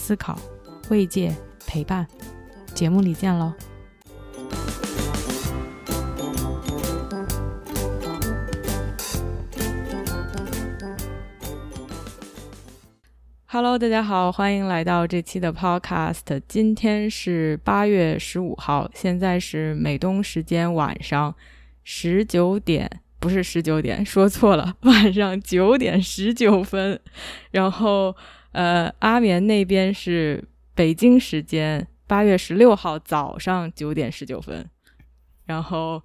思考、慰藉、陪伴。节目里见喽！Hello，大家好，欢迎来到这期的 Podcast。今天是八月十五号，现在是美东时间晚上十九点，不是十九点，说错了，晚上九点十九分。然后。呃，阿棉那边是北京时间八月十六号早上九点十九分，然后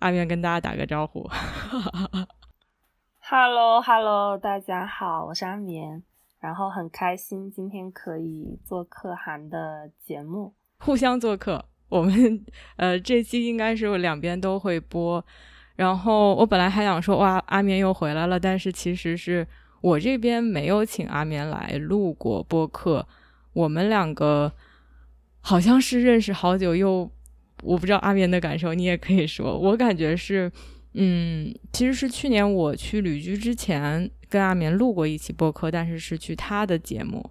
阿棉跟大家打个招呼，Hello Hello，大家好，我是阿眠，然后很开心今天可以做可汗的节目，互相做客，我们呃这期应该是两边都会播，然后我本来还想说哇阿眠又回来了，但是其实是。我这边没有请阿棉来录过播客，我们两个好像是认识好久，又我不知道阿棉的感受，你也可以说。我感觉是，嗯，其实是去年我去旅居之前跟阿棉录过一期播客，但是是去他的节目。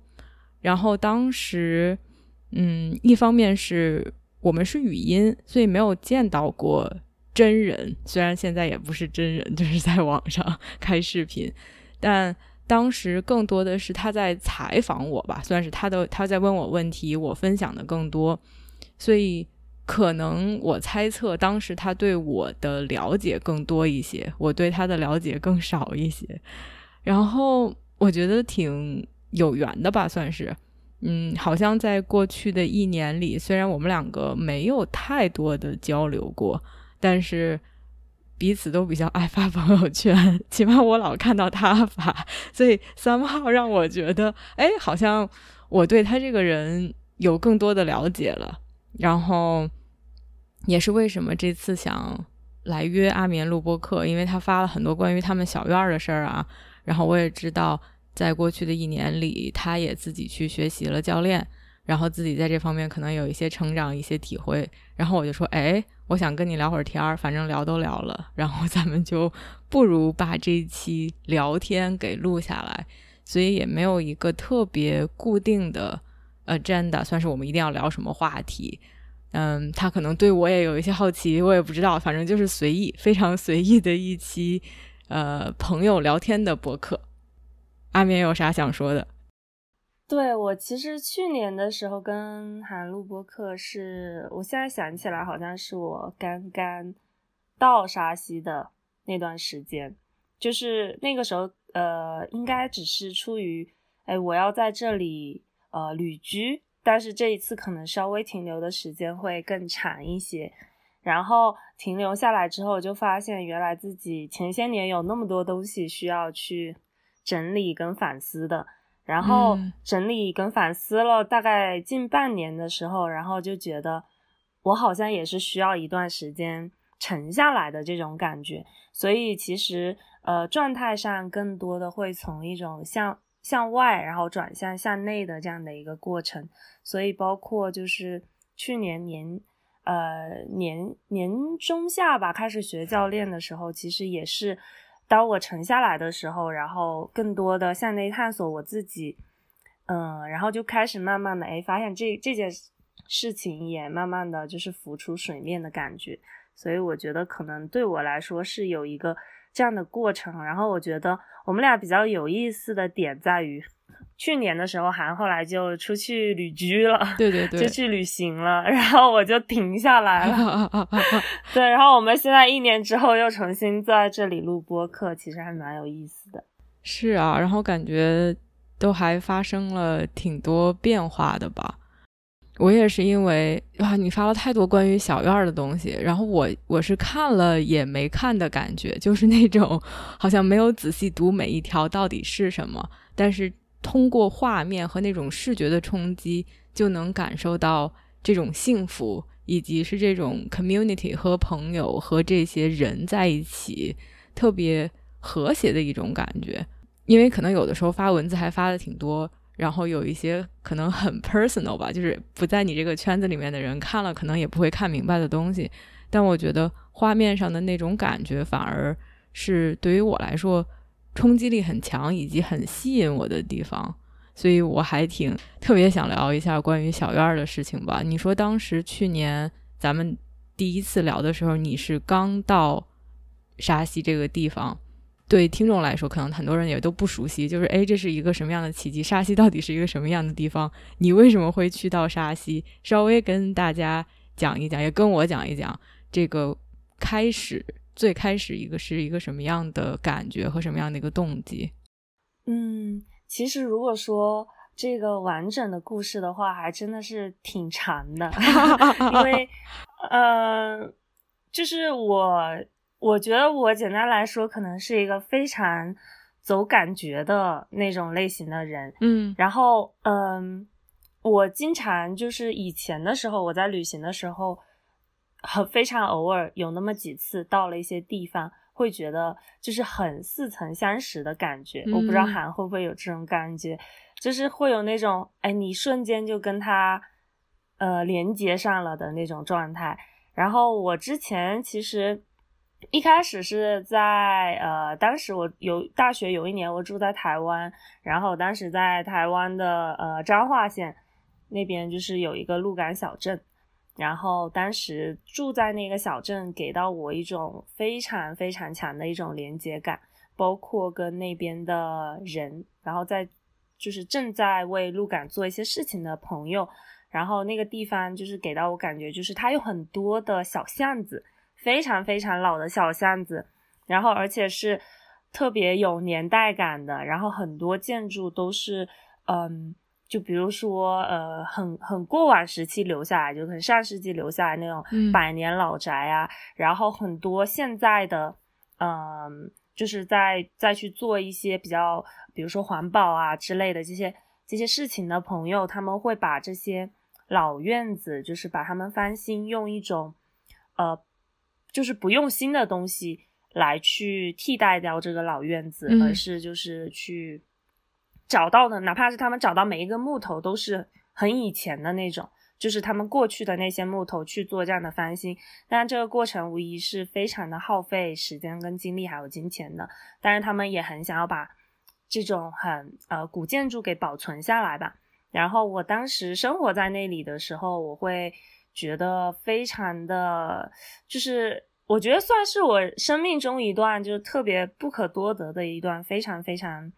然后当时，嗯，一方面是我们是语音，所以没有见到过真人，虽然现在也不是真人，就是在网上 开视频。但当时更多的是他在采访我吧，算是他的他在问我问题，我分享的更多，所以可能我猜测当时他对我的了解更多一些，我对他的了解更少一些。然后我觉得挺有缘的吧，算是，嗯，好像在过去的一年里，虽然我们两个没有太多的交流过，但是。彼此都比较爱发朋友圈，起码我老看到他发，所以三号让我觉得，哎，好像我对他这个人有更多的了解了。然后也是为什么这次想来约阿眠录播课，因为他发了很多关于他们小院的事儿啊。然后我也知道，在过去的一年里，他也自己去学习了教练，然后自己在这方面可能有一些成长、一些体会。然后我就说，哎。我想跟你聊会儿天儿，反正聊都聊了，然后咱们就不如把这一期聊天给录下来，所以也没有一个特别固定的 agenda，算是我们一定要聊什么话题。嗯，他可能对我也有一些好奇，我也不知道，反正就是随意，非常随意的一期呃朋友聊天的博客。阿明有啥想说的？对我其实去年的时候跟韩露播客，是我现在想起来好像是我刚刚到沙溪的那段时间，就是那个时候呃，应该只是出于哎我要在这里呃旅居，但是这一次可能稍微停留的时间会更长一些，然后停留下来之后就发现原来自己前些年有那么多东西需要去整理跟反思的。然后整理跟反思了大概近半年的时候，然后就觉得我好像也是需要一段时间沉下来的这种感觉，所以其实呃状态上更多的会从一种向向外，然后转向向内的这样的一个过程，所以包括就是去年年呃年年中下吧开始学教练的时候，其实也是。当我沉下来的时候，然后更多的向内探索我自己，嗯，然后就开始慢慢的哎，发现这这件事情也慢慢的就是浮出水面的感觉，所以我觉得可能对我来说是有一个这样的过程，然后我觉得我们俩比较有意思的点在于。去年的时候，韩后来就出去旅居了，对对对，就去旅行了，然后我就停下来了。对，然后我们现在一年之后又重新在这里录播客，其实还蛮有意思的。是啊，然后感觉都还发生了挺多变化的吧。我也是因为哇，你发了太多关于小院的东西，然后我我是看了也没看的感觉，就是 那种好像没有仔细读每一条到底是什么，但是。通过画面和那种视觉的冲击，就能感受到这种幸福，以及是这种 community 和朋友和这些人在一起特别和谐的一种感觉。因为可能有的时候发文字还发的挺多，然后有一些可能很 personal 吧，就是不在你这个圈子里面的人看了，可能也不会看明白的东西。但我觉得画面上的那种感觉，反而是对于我来说。冲击力很强，以及很吸引我的地方，所以我还挺特别想聊一下关于小院的事情吧。你说当时去年咱们第一次聊的时候，你是刚到沙溪这个地方，对听众来说，可能很多人也都不熟悉，就是哎，这是一个什么样的奇迹？沙溪到底是一个什么样的地方？你为什么会去到沙溪？稍微跟大家讲一讲，也跟我讲一讲这个开始。最开始一个是一个什么样的感觉和什么样的一个动机？嗯，其实如果说这个完整的故事的话，还真的是挺长的，因为，呃，就是我，我觉得我简单来说，可能是一个非常走感觉的那种类型的人，嗯，然后，嗯，我经常就是以前的时候，我在旅行的时候。很非常偶尔有那么几次到了一些地方，会觉得就是很似曾相识的感觉。我不知道韩会不会有这种感觉，就是会有那种哎，你瞬间就跟他呃连接上了的那种状态。然后我之前其实一开始是在呃，当时我有大学有一年我住在台湾，然后当时在台湾的呃彰化县那边就是有一个鹿港小镇。然后当时住在那个小镇，给到我一种非常非常强的一种连接感，包括跟那边的人，然后在就是正在为鹿港做一些事情的朋友，然后那个地方就是给到我感觉，就是它有很多的小巷子，非常非常老的小巷子，然后而且是特别有年代感的，然后很多建筑都是嗯。就比如说，呃，很很过往时期留下来，就很上世纪留下来那种百年老宅啊，然后很多现在的，嗯，就是在再去做一些比较，比如说环保啊之类的这些这些事情的朋友，他们会把这些老院子，就是把它们翻新，用一种，呃，就是不用新的东西来去替代掉这个老院子，而是就是去。找到的，哪怕是他们找到每一个木头，都是很以前的那种，就是他们过去的那些木头去做这样的翻新。当然，这个过程无疑是非常的耗费时间、跟精力还有金钱的。但是他们也很想要把这种很呃古建筑给保存下来吧。然后我当时生活在那里的时候，我会觉得非常的，就是我觉得算是我生命中一段就是特别不可多得的一段非常非常。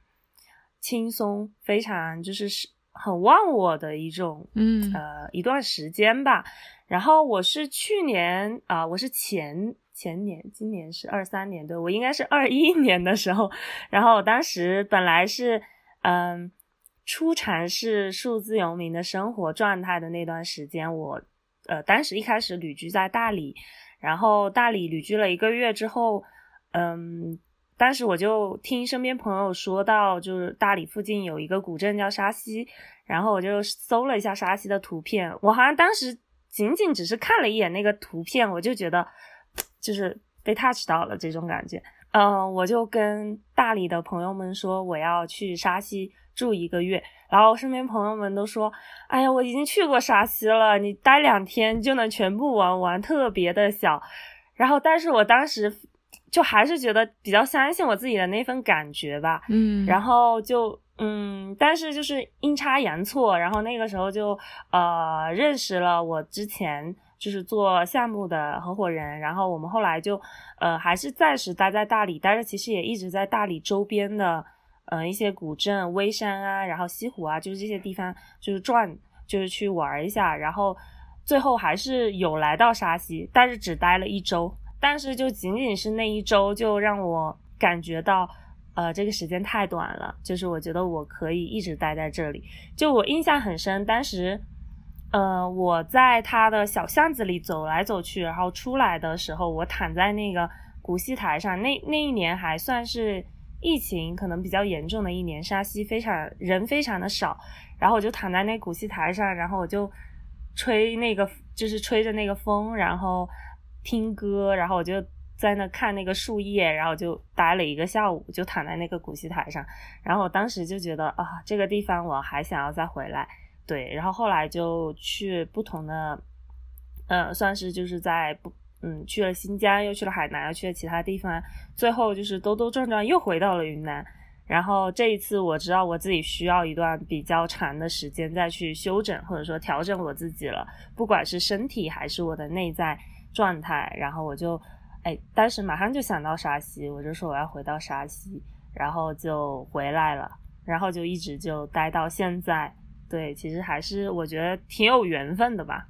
轻松，非常就是是很忘我的一种，嗯呃一段时间吧。然后我是去年啊，我是前前年，今年是二三年，对我应该是二一年的时候。然后我当时本来是嗯初尝试数字游民的生活状态的那段时间，我呃当时一开始旅居在大理，然后大理旅居了一个月之后，嗯。当时我就听身边朋友说到，就是大理附近有一个古镇叫沙溪，然后我就搜了一下沙溪的图片。我好像当时仅仅只是看了一眼那个图片，我就觉得就是被 touch 到了这种感觉。嗯，我就跟大理的朋友们说我要去沙溪住一个月，然后身边朋友们都说：“哎呀，我已经去过沙溪了，你待两天就能全部玩完，特别的小。”然后，但是我当时。就还是觉得比较相信我自己的那份感觉吧，嗯，然后就嗯，但是就是阴差阳错，然后那个时候就呃认识了我之前就是做项目的合伙人，然后我们后来就呃还是暂时待在大理，但是其实也一直在大理周边的呃一些古镇、微山啊，然后西湖啊，就是这些地方就是转，就是去玩一下，然后最后还是有来到沙溪，但是只待了一周。但是就仅仅是那一周，就让我感觉到，呃，这个时间太短了。就是我觉得我可以一直待在这里。就我印象很深，当时，呃，我在他的小巷子里走来走去，然后出来的时候，我躺在那个古戏台上。那那一年还算是疫情可能比较严重的一年，沙溪非常人非常的少，然后我就躺在那古戏台上，然后我就吹那个就是吹着那个风，然后听歌，然后我就在那看那个树叶，然后就待了一个下午，就躺在那个古戏台上，然后我当时就觉得啊，这个地方我还想要再回来，对，然后后来就去不同的，呃，算是就是在不。嗯，去了新疆，又去了海南，又去了其他地方，最后就是兜兜转转又回到了云南。然后这一次我知道我自己需要一段比较长的时间再去休整或者说调整我自己了，不管是身体还是我的内在状态。然后我就，哎，当时马上就想到沙溪，我就说我要回到沙溪，然后就回来了，然后就一直就待到现在。对，其实还是我觉得挺有缘分的吧。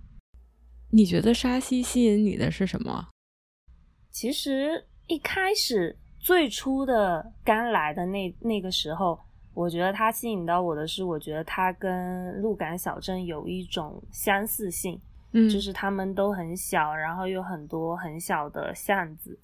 你觉得沙溪吸引你的是什么？其实一开始最初的刚来的那那个时候，我觉得它吸引到我的是，我觉得它跟鹿港小镇有一种相似性，嗯，就是他们都很小，然后有很多很小的巷子。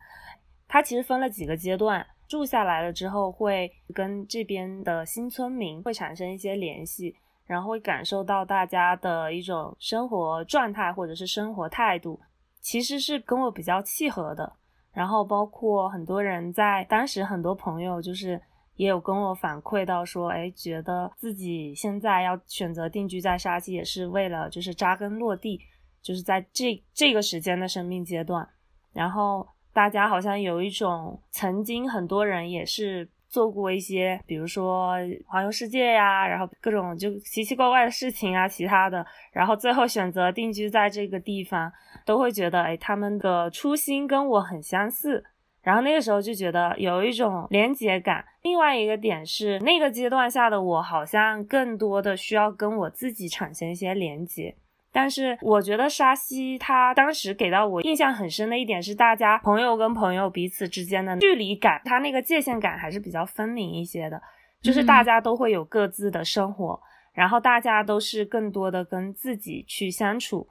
它其实分了几个阶段，住下来了之后，会跟这边的新村民会产生一些联系。然后会感受到大家的一种生活状态或者是生活态度，其实是跟我比较契合的。然后包括很多人在当时，很多朋友就是也有跟我反馈到说，哎，觉得自己现在要选择定居在沙溪，也是为了就是扎根落地，就是在这这个时间的生命阶段。然后大家好像有一种曾经很多人也是。做过一些，比如说环游世界呀，然后各种就奇奇怪怪的事情啊，其他的，然后最后选择定居在这个地方，都会觉得，哎，他们的初心跟我很相似，然后那个时候就觉得有一种连结感。另外一个点是，那个阶段下的我，好像更多的需要跟我自己产生一些连结。但是我觉得沙溪它当时给到我印象很深的一点是，大家朋友跟朋友彼此之间的距离感，它那个界限感还是比较分明一些的。就是大家都会有各自的生活，然后大家都是更多的跟自己去相处，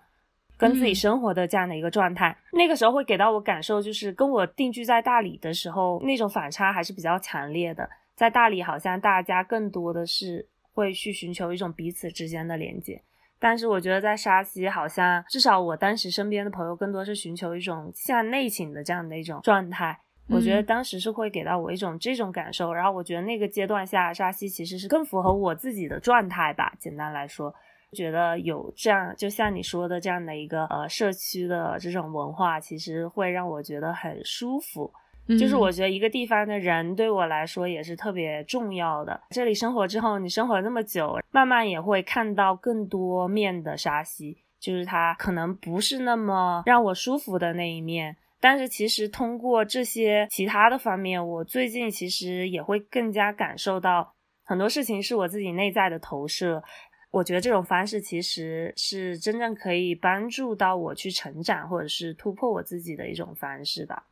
跟自己生活的这样的一个状态。那个时候会给到我感受，就是跟我定居在大理的时候那种反差还是比较强烈的。在大理，好像大家更多的是会去寻求一种彼此之间的连接。但是我觉得在沙溪，好像至少我当时身边的朋友更多是寻求一种向内倾的这样的一种状态。我觉得当时是会给到我一种这种感受。然后我觉得那个阶段下，沙溪其实是更符合我自己的状态吧。简单来说，觉得有这样就像你说的这样的一个呃社区的这种文化，其实会让我觉得很舒服。就是我觉得一个地方的人对我来说也是特别重要的。这里生活之后，你生活了那么久，慢慢也会看到更多面的沙溪，就是它可能不是那么让我舒服的那一面。但是其实通过这些其他的方面，我最近其实也会更加感受到很多事情是我自己内在的投射。我觉得这种方式其实是真正可以帮助到我去成长或者是突破我自己的一种方式吧。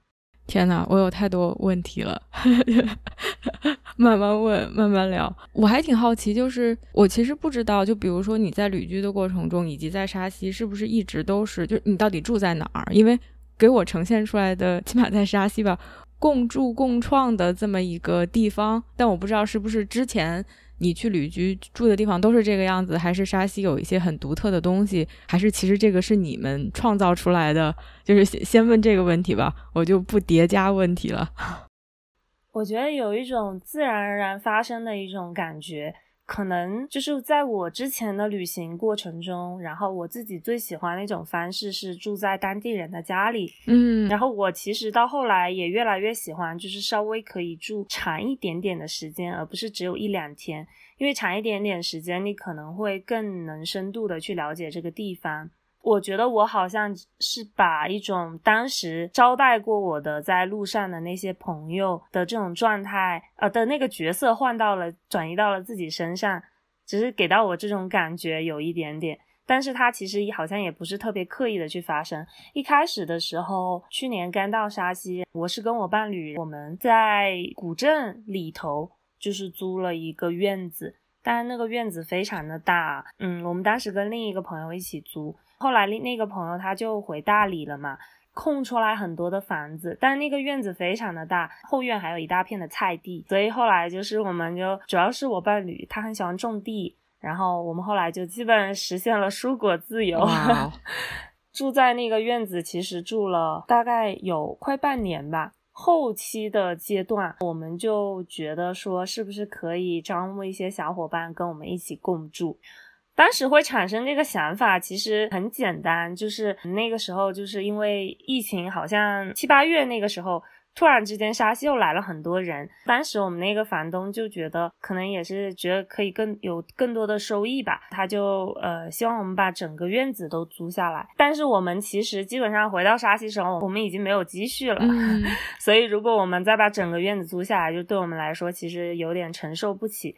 天呐，我有太多问题了，慢慢问，慢慢聊。我还挺好奇，就是我其实不知道，就比如说你在旅居的过程中，以及在沙溪，是不是一直都是，就你到底住在哪儿？因为给我呈现出来的，起码在沙溪吧，共住共创的这么一个地方，但我不知道是不是之前。你去旅居住的地方都是这个样子，还是沙溪有一些很独特的东西，还是其实这个是你们创造出来的？就是先先问这个问题吧，我就不叠加问题了。我觉得有一种自然而然发生的一种感觉。可能就是在我之前的旅行过程中，然后我自己最喜欢的一种方式是住在当地人的家里，嗯，然后我其实到后来也越来越喜欢，就是稍微可以住长一点点的时间，而不是只有一两天，因为长一点点时间，你可能会更能深度的去了解这个地方。我觉得我好像是把一种当时招待过我的在路上的那些朋友的这种状态，呃的那个角色换到了，转移到了自己身上，只是给到我这种感觉有一点点，但是它其实好像也不是特别刻意的去发生。一开始的时候，去年刚到沙溪，我是跟我伴侣，我们在古镇里头就是租了一个院子，但是那个院子非常的大，嗯，我们当时跟另一个朋友一起租。后来那那个朋友他就回大理了嘛，空出来很多的房子，但那个院子非常的大，后院还有一大片的菜地，所以后来就是我们就主要是我伴侣他很喜欢种地，然后我们后来就基本实现了蔬果自由。住在那个院子，其实住了大概有快半年吧。后期的阶段，我们就觉得说，是不是可以招募一些小伙伴跟我们一起共住？当时会产生这个想法，其实很简单，就是那个时候，就是因为疫情，好像七八月那个时候。突然之间，沙溪又来了很多人。当时我们那个房东就觉得，可能也是觉得可以更有更多的收益吧，他就呃希望我们把整个院子都租下来。但是我们其实基本上回到沙溪时候，我们已经没有积蓄了，所以如果我们再把整个院子租下来，就对我们来说其实有点承受不起。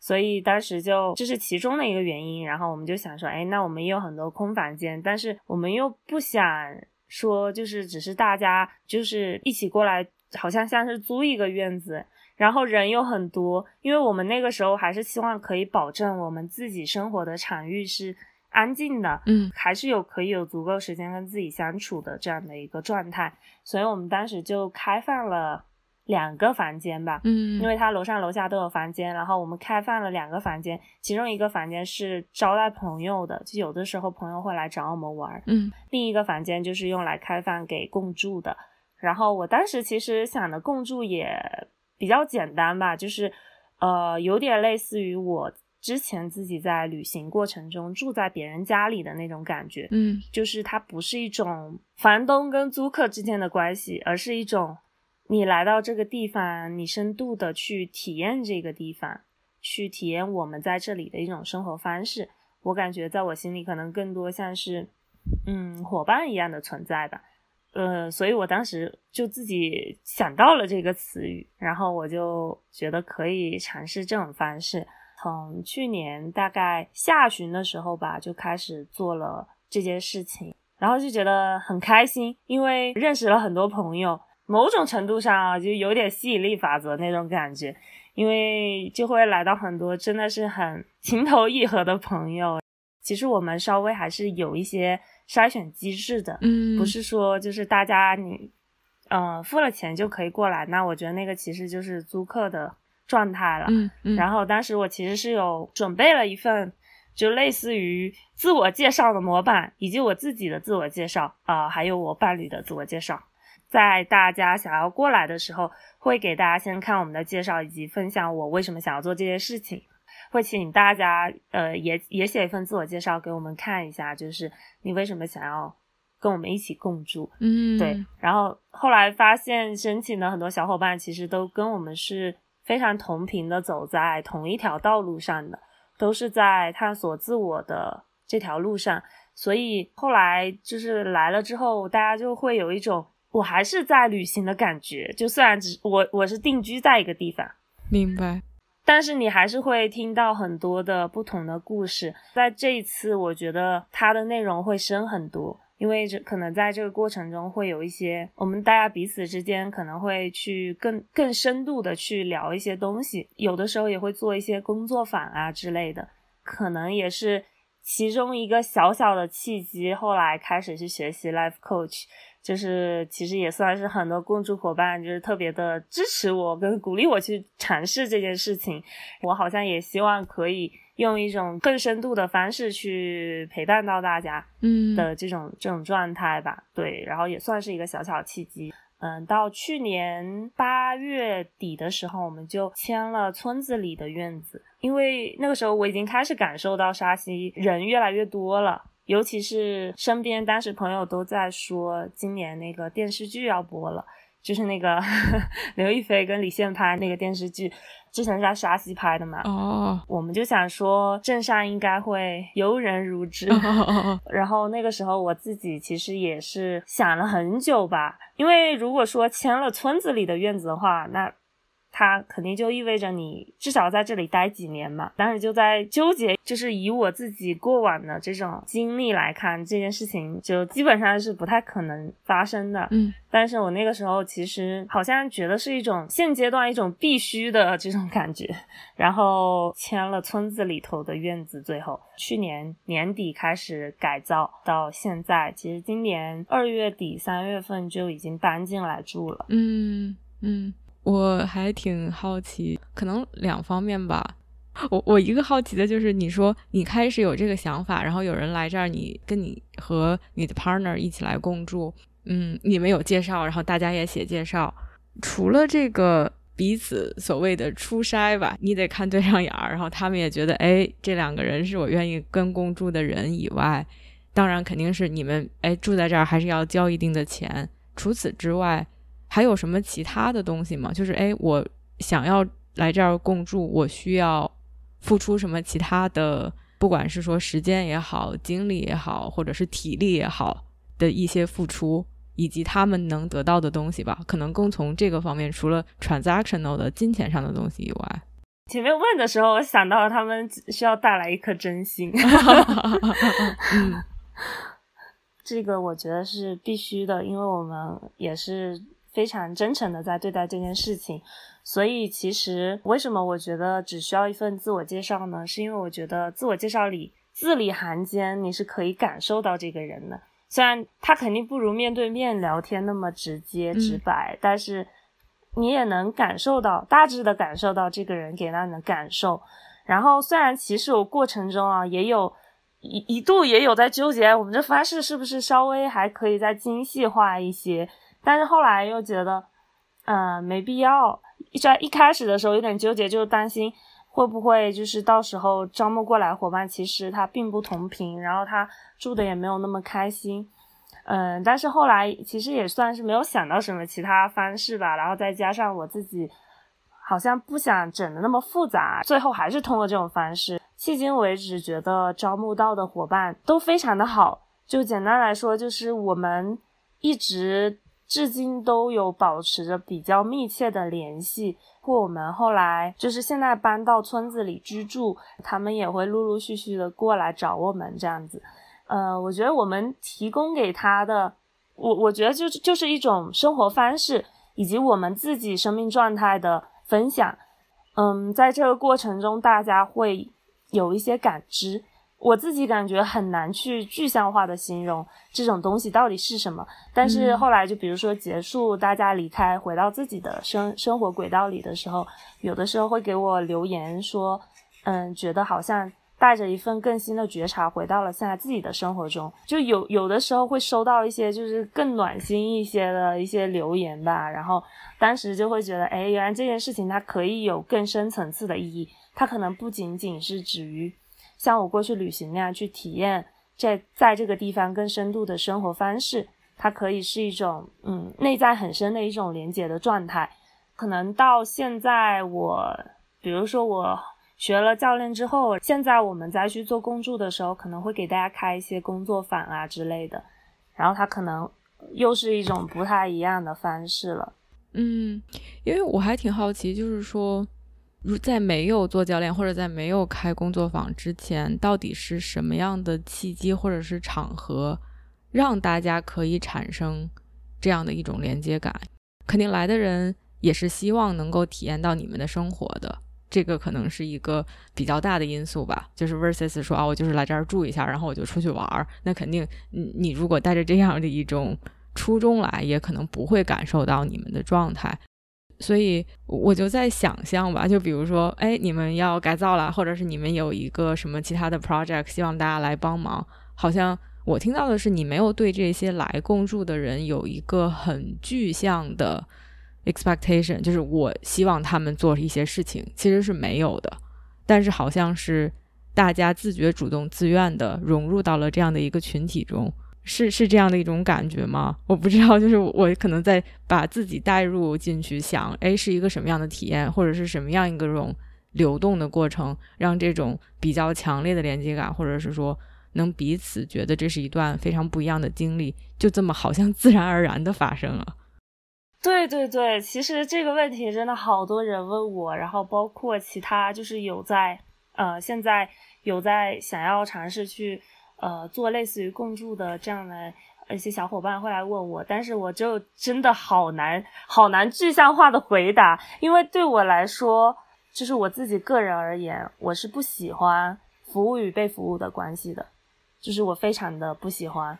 所以当时就这是其中的一个原因。然后我们就想说，哎，那我们也有很多空房间，但是我们又不想。说就是只是大家就是一起过来，好像像是租一个院子，然后人又很多，因为我们那个时候还是希望可以保证我们自己生活的场域是安静的，嗯，还是有可以有足够时间跟自己相处的这样的一个状态，所以我们当时就开放了。两个房间吧，嗯，因为他楼上楼下都有房间，然后我们开放了两个房间，其中一个房间是招待朋友的，就有的时候朋友会来找我们玩，嗯，另一个房间就是用来开放给共住的。然后我当时其实想的共住也比较简单吧，就是呃有点类似于我之前自己在旅行过程中住在别人家里的那种感觉，嗯，就是它不是一种房东跟租客之间的关系，而是一种。你来到这个地方，你深度的去体验这个地方，去体验我们在这里的一种生活方式。我感觉在我心里可能更多像是，嗯，伙伴一样的存在吧。呃，所以我当时就自己想到了这个词语，然后我就觉得可以尝试这种方式。从去年大概下旬的时候吧，就开始做了这件事情，然后就觉得很开心，因为认识了很多朋友。某种程度上啊，就有点吸引力法则那种感觉，因为就会来到很多真的是很情投意合的朋友。其实我们稍微还是有一些筛选机制的，嗯，不是说就是大家你，嗯，付了钱就可以过来。那我觉得那个其实就是租客的状态了。嗯嗯。然后当时我其实是有准备了一份，就类似于自我介绍的模板，以及我自己的自我介绍啊，还有我伴侣的自我介绍。在大家想要过来的时候，会给大家先看我们的介绍，以及分享我为什么想要做这些事情。会请大家呃也也写一份自我介绍给我们看一下，就是你为什么想要跟我们一起共住。嗯，对。然后后来发现申请的很多小伙伴其实都跟我们是非常同频的，走在同一条道路上的，都是在探索自我的这条路上。所以后来就是来了之后，大家就会有一种。我还是在旅行的感觉，就虽然只我我是定居在一个地方，明白，但是你还是会听到很多的不同的故事。在这一次，我觉得它的内容会深很多，因为这可能在这个过程中会有一些我们大家彼此之间可能会去更更深度的去聊一些东西，有的时候也会做一些工作坊啊之类的，可能也是其中一个小小的契机。后来开始去学习 life coach。就是其实也算是很多共助伙伴，就是特别的支持我跟鼓励我去尝试这件事情。我好像也希望可以用一种更深度的方式去陪伴到大家，嗯的这种这种状态吧。对，然后也算是一个小小契机。嗯，到去年八月底的时候，我们就签了村子里的院子，因为那个时候我已经开始感受到沙溪人越来越多了。尤其是身边当时朋友都在说，今年那个电视剧要播了，就是那个 刘亦菲跟李现拍那个电视剧，之前是在沙溪拍的嘛。哦，我们就想说镇上应该会游人如织。然后那个时候我自己其实也是想了很久吧，因为如果说签了村子里的院子的话，那它肯定就意味着你至少在这里待几年嘛。当时就在纠结，就是以我自己过往的这种经历来看，这件事情就基本上是不太可能发生的。嗯，但是我那个时候其实好像觉得是一种现阶段一种必须的这种感觉，然后签了村子里头的院子，最后去年年底开始改造，到现在其实今年二月底三月份就已经搬进来住了。嗯嗯。我还挺好奇，可能两方面吧。我我一个好奇的就是，你说你开始有这个想法，然后有人来这儿，你跟你和你的 partner 一起来共住，嗯，你们有介绍，然后大家也写介绍。除了这个彼此所谓的初筛吧，你得看对上眼儿，然后他们也觉得，哎，这两个人是我愿意跟共住的人以外，当然肯定是你们，哎，住在这儿还是要交一定的钱。除此之外。还有什么其他的东西吗？就是哎，我想要来这儿共住，我需要付出什么其他的？不管是说时间也好，精力也好，或者是体力也好的一些付出，以及他们能得到的东西吧。可能更从这个方面，除了 transactional 的金钱上的东西以外，前面问的时候，我想到他们需要带来一颗真心。嗯，这个我觉得是必须的，因为我们也是。非常真诚的在对待这件事情，所以其实为什么我觉得只需要一份自我介绍呢？是因为我觉得自我介绍里字里行间你是可以感受到这个人的，虽然他肯定不如面对面聊天那么直接直白，但是你也能感受到大致的感受到这个人给到你的感受。然后虽然其实我过程中啊也有一一度也有在纠结，我们这方式是不是稍微还可以再精细化一些。但是后来又觉得，嗯，没必要。一在一开始的时候有点纠结，就担心会不会就是到时候招募过来伙伴其实他并不同频，然后他住的也没有那么开心。嗯，但是后来其实也算是没有想到什么其他方式吧。然后再加上我自己好像不想整的那么复杂，最后还是通过这种方式。迄今为止，觉得招募到的伙伴都非常的好。就简单来说，就是我们一直。至今都有保持着比较密切的联系，或我们后来就是现在搬到村子里居住，他们也会陆陆续续的过来找我们这样子。呃，我觉得我们提供给他的，我我觉得就是就是一种生活方式，以及我们自己生命状态的分享。嗯，在这个过程中，大家会有一些感知。我自己感觉很难去具象化的形容这种东西到底是什么，但是后来就比如说结束，大家离开，回到自己的生生活轨道里的时候，有的时候会给我留言说，嗯，觉得好像带着一份更新的觉察回到了现在自己的生活中，就有有的时候会收到一些就是更暖心一些的一些留言吧，然后当时就会觉得，哎，原来这件事情它可以有更深层次的意义，它可能不仅仅是止于。像我过去旅行那样去体验，在在这个地方更深度的生活方式，它可以是一种嗯内在很深的一种连接的状态。可能到现在，我比如说我学了教练之后，现在我们再去做共助的时候，可能会给大家开一些工作坊啊之类的，然后它可能又是一种不太一样的方式了。嗯，因为我还挺好奇，就是说。如在没有做教练或者在没有开工作坊之前，到底是什么样的契机或者是场合，让大家可以产生这样的一种连接感？肯定来的人也是希望能够体验到你们的生活的，这个可能是一个比较大的因素吧。就是 versus 说啊，我就是来这儿住一下，然后我就出去玩儿，那肯定你你如果带着这样的一种初衷来，也可能不会感受到你们的状态。所以我就在想象吧，就比如说，哎，你们要改造了，或者是你们有一个什么其他的 project，希望大家来帮忙。好像我听到的是，你没有对这些来共住的人有一个很具象的 expectation，就是我希望他们做一些事情，其实是没有的。但是好像是大家自觉、主动、自愿的融入到了这样的一个群体中。是是这样的一种感觉吗？我不知道，就是我可能在把自己带入进去，想，哎，是一个什么样的体验，或者是什么样一个这种流动的过程，让这种比较强烈的连接感，或者是说能彼此觉得这是一段非常不一样的经历，就这么好像 自然而然的发生了。对对对，其实这个问题真的好多人问我，然后包括其他就是有在呃现在有在想要尝试去呃做类似于共筑的这样的一些小伙伴会来问我，但是我就真的好难好难具象化的回答，因为对我来说，就是我自己个人而言，我是不喜欢服务与被服务的关系的，就是我非常的不喜欢，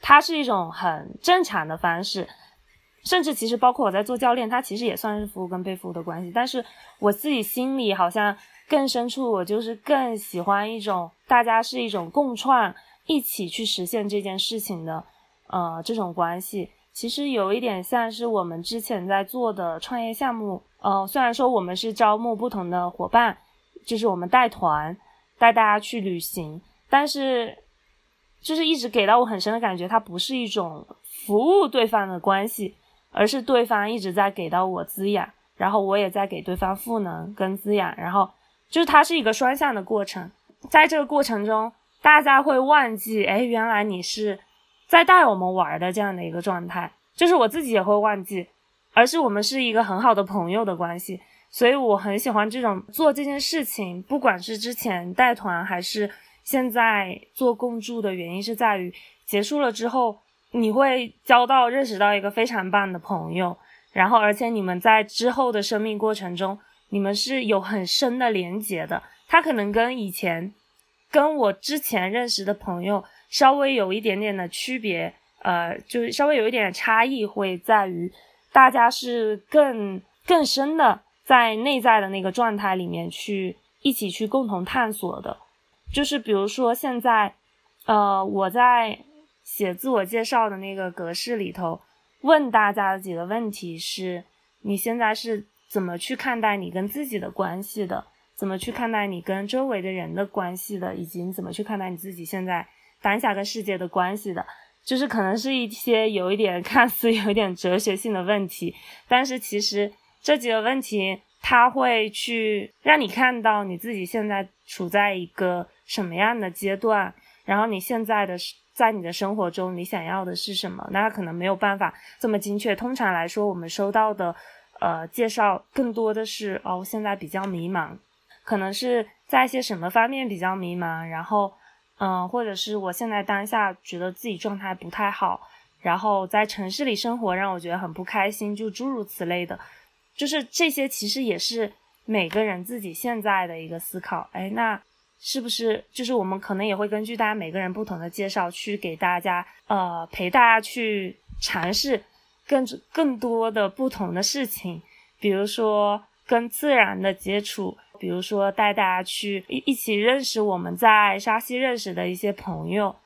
它是一种很正常的方式。甚至其实包括我在做教练，它其实也算是服务跟被服务的关系。但是我自己心里好像更深处，我就是更喜欢一种大家是一种共创，一起去实现这件事情的，呃，这种关系。其实有一点像是我们之前在做的创业项目，呃，虽然说我们是招募不同的伙伴，就是我们带团带大家去旅行，但是就是一直给到我很深的感觉，它不是一种服务对方的关系。而是对方一直在给到我滋养，然后我也在给对方赋能跟滋养，然后就是它是一个双向的过程。在这个过程中，大家会忘记，哎，原来你是在带我们玩的这样的一个状态，就是我自己也会忘记，而是我们是一个很好的朋友的关系。所以我很喜欢这种做这件事情，不管是之前带团还是现在做共筑的原因，是在于结束了之后。你会交到、认识到一个非常棒的朋友，然后而且你们在之后的生命过程中，你们是有很深的连结的。他可能跟以前、跟我之前认识的朋友稍微有一点点的区别，呃，就是稍微有一点差异，会在于大家是更更深的在内在的那个状态里面去一起去共同探索的。就是比如说现在，呃，我在。写自我介绍的那个格式里头，问大家的几个问题是：你现在是怎么去看待你跟自己的关系的？怎么去看待你跟周围的人的关系的？以及你怎么去看待你自己现在当下跟世界的关系的？就是可能是一些有一点 看似有一点哲学性的问题，但是其实这几个问题，它会去让你看到你自己现在处在一个什么样的阶段，然后你现在的。在你的生活中，你想要的是什么？那可能没有办法这么精确。通常来说，我们收到的，呃，介绍更多的是哦，我现在比较迷茫，可能是在一些什么方面比较迷茫，然后，嗯，或者是我现在当下觉得自己状态不太好，然后在城市里生活让我觉得很不开心，就诸如此类的，就是这些其实也是每个人自己现在的一个思考。哎，那。是不是就是我们可能也会根据大家每个人不同的介绍，去给大家呃陪大家去尝试更更多的不同的事情，比如说跟自然的接触，比如说带大家去一一起认识我们在沙溪认识的一些朋友，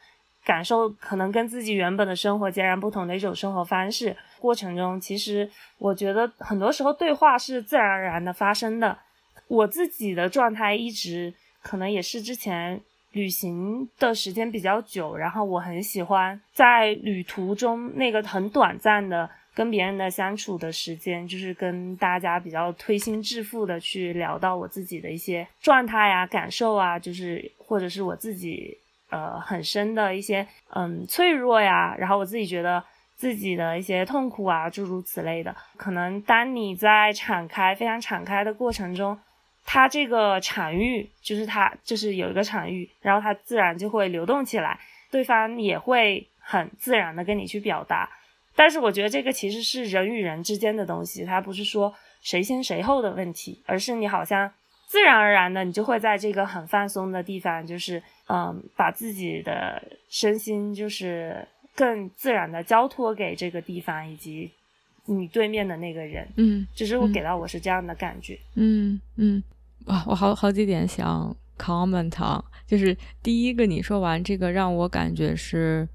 感受可能跟自己原本的生活截然不同的一种生活方式。过程中，其实我觉得很多时候对话是自然而然的发生的。我自己的状态一直。可能也是之前旅行的时间比较久，然后我很喜欢在旅途中那个很短暂的跟别人的相处的时间，就是跟大家比较推心置腹的去聊到我自己的一些状态啊、感受啊，就是或者是我自己呃很深的一些嗯脆弱呀，然后我自己觉得自己的一些痛苦啊，诸如此类的。可能当你在敞开、非常敞开的过程中。它这个场域就是它就是有一个场域，然后它自然就会流动起来，对方也会很自然的跟你去表达。但是我觉得这个其实是人与人之间的东西，它不是说谁先谁后的问题，而是你好像自然而然的，你就会在这个很放松的地方，就是嗯，把自己的身心就是更自然的交托给这个地方以及你对面的那个人。嗯，只是我给到我是这样的感觉。嗯嗯。哇，我好好几点想 comment 啊，就是第一个，你说完这个，让我感觉是，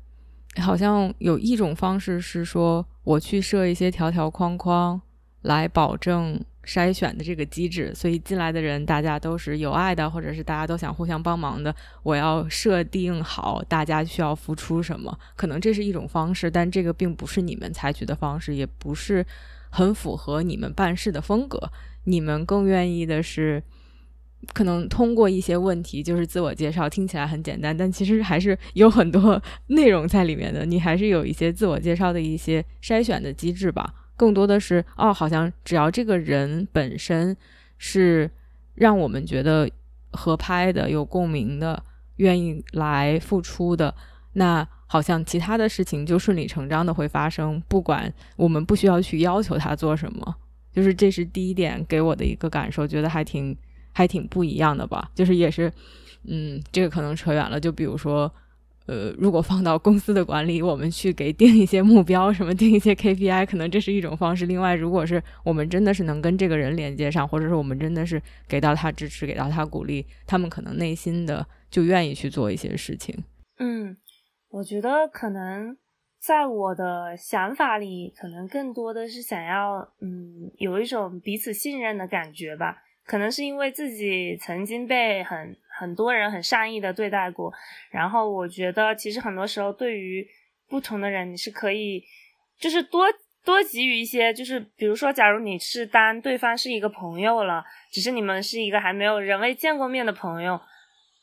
好像有一种方式是说，我去设一些条条框框来保证筛选的这个机制，所以进来的人大家都是有爱的，或者是大家都想互相帮忙的，我要设定好大家需要付出什么，可能这是一种方式，但这个并不是你们采取的方式，也不是很符合你们办事的风格，你们更愿意的是。可能通过一些问题，就是自我介绍，听起来很简单，但其实还是有很多 内容在里面的。你还是有一些自我介绍的一些筛选的机制吧？更多的是哦，好像只要这个人本身是让我们觉得合拍的、有共鸣的、愿意来付出的，那好像其他的事情就顺理成章的会发生，不管我们不需要去要求他做什么。就是这是第一点给我的一个感受，觉得还挺还挺不一样的吧。就是也是，嗯，这个可能扯远了。就比如说，呃，如果放到公司的管理，我们去给定一些目标，什么定一些 KPI，可能这是一种方式。另外，如果是我们真的是能跟这个人连接上，或者是我们真的是给到他支持，给到他鼓励，他们可能内心的就愿意去做一些事情。嗯，我觉得可能。在我的想法里，可能更多的是想要，嗯，有一种彼此信任的感觉吧。可能是因为自己曾经被很很多人很善意的对待过，然后我觉得其实很多时候对于不同的人，你是可以就是多多给予一些，就是比如说，假如你是当对方是一个朋友了，只是你们是一个还没有人未见过面的朋友，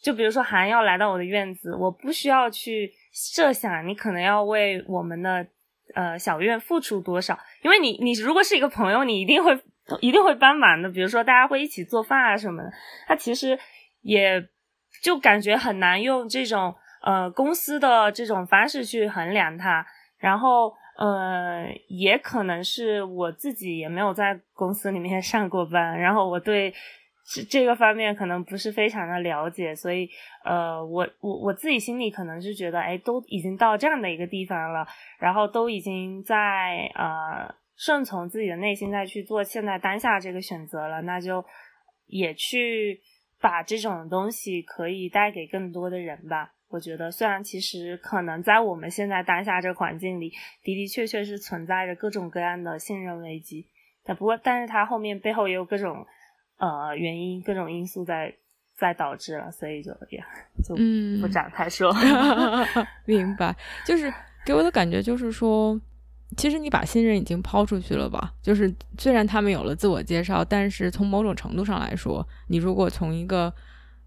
就比如说韩要来到我的院子，我不需要去。设想你可能要为我们的呃小院付出多少，因为你你如果是一个朋友，你一定会一定会帮忙的。比如说大家会一起做饭啊什么的，他其实也就感觉很难用这种呃公司的这种方式去衡量它。然后呃也可能是我自己也没有在公司里面上过班，然后我对。这这个方面可能不是非常的了解，所以呃，我我我自己心里可能是觉得，哎，都已经到这样的一个地方了，然后都已经在呃顺从自己的内心再去做现在当下这个选择了，那就也去把这种东西可以带给更多的人吧。我觉得，虽然其实可能在我们现在当下这个环境里的的确确是存在着各种各样的信任危机，但不过，但是它后面背后也有各种。呃，原因各种因素在在导致了，所以就也就不展开说。明白，就是给我的感觉就是说，其实你把新人已经抛出去了吧？就是虽然他们有了自我介绍，但是从某种程度上来说，你如果从一个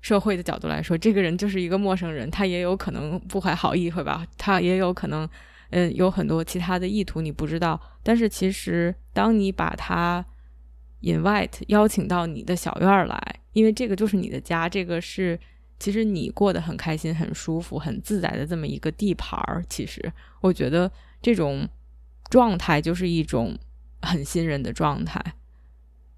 社会的角度来说，这个人就是一个陌生人，他也有可能不怀好意，会吧？他也有可能，嗯，有很多其他的意图，你不知道。但是其实，当你把他 invite 邀请到你的小院儿来，因为这个就是你的家，这个是其实你过得很开心、很舒服、很自在的这么一个地盘儿。其实我觉得这种状态就是一种很信任的状态，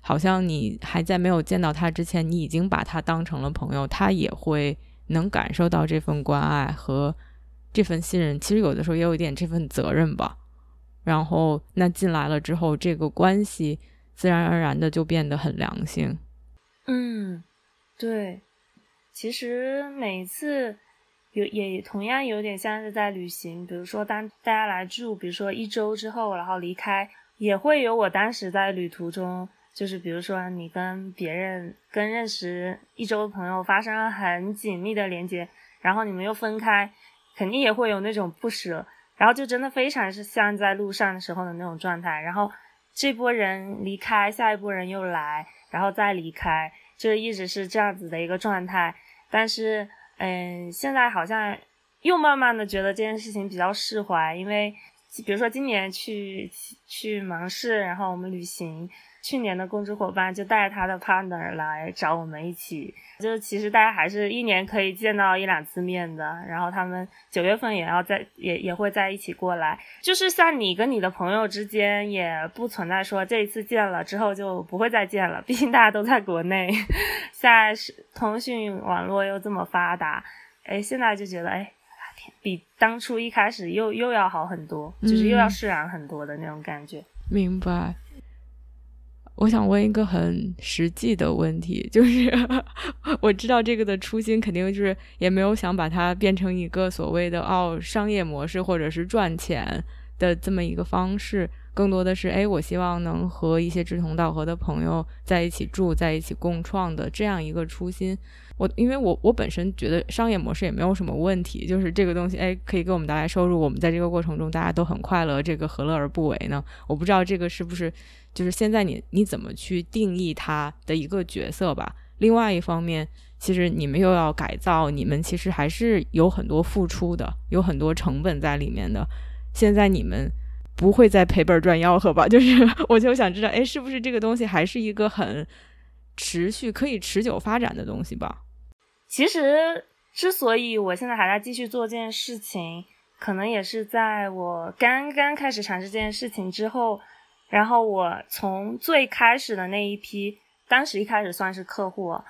好像你还在没有见到他之前，你已经把他当成了朋友，他也会能感受到这份关爱和这份信任。其实有的时候也有一点这份责任吧。然后那进来了之后，这个关系。自然而然的就变得很良性。嗯，对，其实每次有也同样有点像是在旅行。比如说，当大家来住，比如说一周之后，然后离开，也会有我当时在旅途中，就是比如说你跟别人跟认识一周的朋友发生了很紧密的连接，然后你们又分开，肯定也会有那种不舍，然后就真的非常是像在路上的时候的那种状态，然后。这波人离开，下一波人又来，然后再离开，就一直是这样子的一个状态。但是，嗯，现在好像又慢慢的觉得这件事情比较释怀，因为比如说今年去去芒市，然后我们旅行。去年的共职伙伴就带着他的 partner 来找我们一起，就是其实大家还是一年可以见到一两次面的。然后他们九月份也要在，也也会在一起过来。就是像你跟你的朋友之间，也不存在说这一次见了之后就不会再见了。毕竟大家都在国内，现在是通讯网络又这么发达，哎，现在就觉得哎，比当初一开始又又要好很多，就是又要释然很多的那种感觉。明白。我想问一个很实际的问题，就是 我知道这个的初心肯定就是也没有想把它变成一个所谓的哦商业模式或者是赚钱的这么一个方式，更多的是哎，我希望能和一些志同道合的朋友在一起住，在一起共创的这样一个初心。我因为我我本身觉得商业模式也没有什么问题，就是这个东西哎可以给我们带来收入，我们在这个过程中大家都很快乐，这个何乐而不为呢？我不知道这个是不是。就是现在你你怎么去定义他的一个角色吧？另外一方面，其实你们又要改造，你们其实还是有很多付出的，有很多成本在里面的。现在你们不会再赔本赚吆喝吧？就是我就想知道，哎，是不是这个东西还是一个很持续、可以持久发展的东西吧？其实，之所以我现在还在继续做这件事情，可能也是在我刚刚开始尝试这件事情之后，然后我从最开始的那一批，当时一开始算是客户，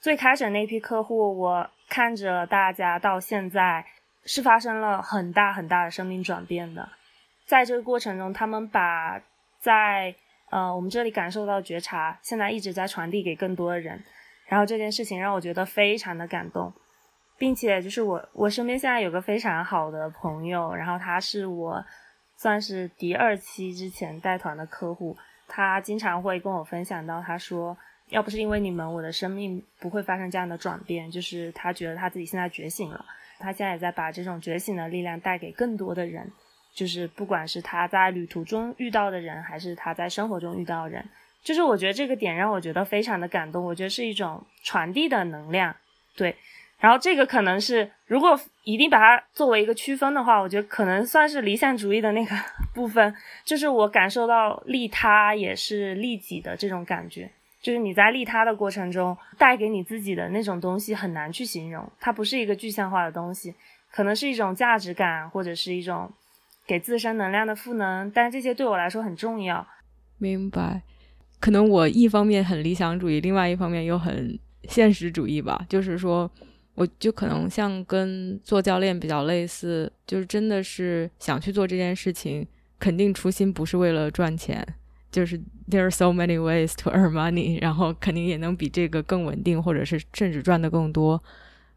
最开始那批客户，我看着大家到现在是发生了很大很大的生命转变的，在这个过程中，他们把在呃我们这里感受到觉察，现在一直在传递给更多的人。然后这件事情让我觉得非常的感动，并且就是我我身边现在有个非常好的朋友，然后他是我算是第二期之前带团的客户，他经常会跟我分享到，他说要不是因为你们，我的生命不会发生这样的转变。就是他觉得他自己现在觉醒了，他现在也在把这种觉醒的力量带给更多的人，就是不管是他在旅途中遇到的人，还是他在生活中遇到的人。就是我觉得这个点让我觉得非常的感动，我觉得是一种传递的能量，对。然后这个可能是如果一定把它作为一个区分的话，我觉得可能算是理想主义的那个部分，就是我感受到利他也是利己的这种感觉，就是你在利他的过程中带给你自己的那种东西很难去形容，它不是一个具象化的东西，可能是一种价值感或者是一种给自身能量的赋能，但这些对我来说很重要。明白。可能我一方面很理想主义，另外一方面又很现实主义吧。就是说，我就可能像跟做教练比较类似，就是真的是想去做这件事情，肯定初心不是为了赚钱，就是 there are so many ways to earn money，然后肯定也能比这个更稳定，或者是甚至赚的更多，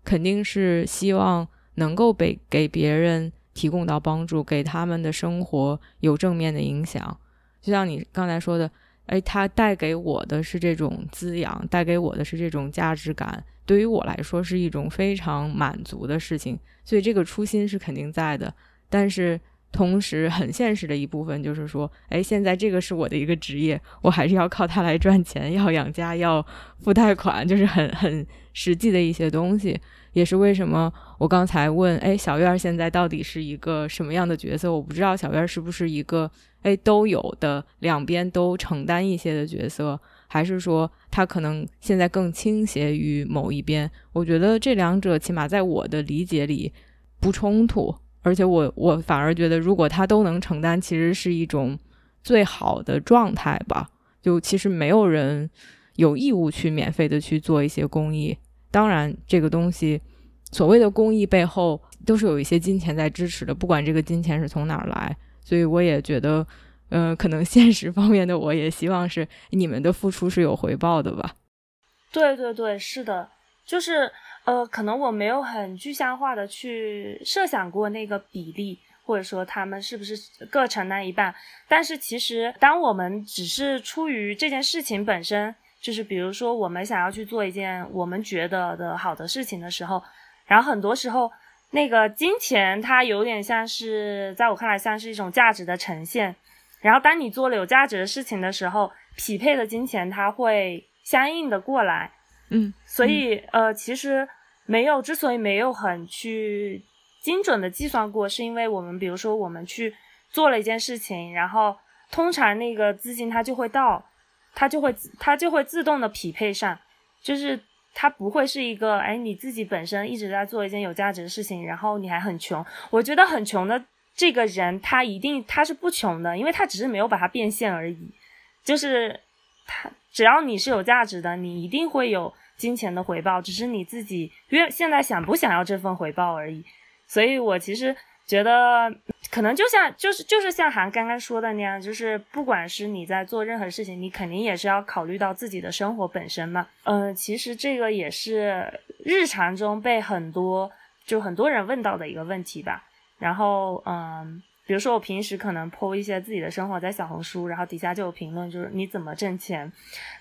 肯定是希望能够被给别人提供到帮助，给他们的生活有正面的影响。就像你刚才说的。哎，他带给我的是这种滋养，带给我的是这种价值感，对于我来说是一种非常满足的事情，所以这个初心是肯定在的。但是同时很现实的一部分就是说，哎，现在这个是我的一个职业，我还是要靠它来赚钱，要养家，要付贷款，就是很很实际的一些东西。也是为什么我刚才问，哎，小院现在到底是一个什么样的角色？我不知道小院是不是一个。哎，都有的，两边都承担一些的角色，还是说他可能现在更倾斜于某一边？我觉得这两者起码在我的理解里不冲突，而且我我反而觉得，如果他都能承担，其实是一种最好的状态吧。就其实没有人有义务去免费的去做一些公益，当然这个东西所谓的公益背后都是有一些金钱在支持的，不管这个金钱是从哪儿来。所以我也觉得，嗯，可能现实方面的我也希望是你们的付出是有回报的吧。对对对，是的，就是呃，可能我没有很具象化的去设想过那个比例，或者说他们是不是各承担一半。但是其实，当我们只是出于这件事情本身，就是比如说我们想要去做一件我们觉得的好的事情的时候，然后很多时候。那个金钱，它有点像是，在我看来像是一种价值的呈现。然后，当你做了有价值的事情的时候，匹配的金钱它会相应的过来。嗯，所以呃，其实没有，之所以没有很去精准的计算过，是因为我们比如说我们去做了一件事情，然后通常那个资金它就会到，它就会它就会自动的匹配上，就是。它不会是一个，哎，你自己本身一直在做一件有价值的事情，然后你还很穷。我觉得很穷的这个人，他一定他是不穷的，因为他只是没有把它变现而已。就是他，只要你是有价值的，你一定会有金钱的回报，只是你自己越现在想不想要这份回报而已。所以我其实。觉得可能就像就是就是像韩刚刚说的那样，就是不管是你在做任何事情，你肯定也是要考虑到自己的生活本身嘛。嗯，其实这个也是日常中被很多就很多人问到的一个问题吧。然后嗯，比如说我平时可能 po 一些自己的生活在小红书，然后底下就有评论，就是你怎么挣钱。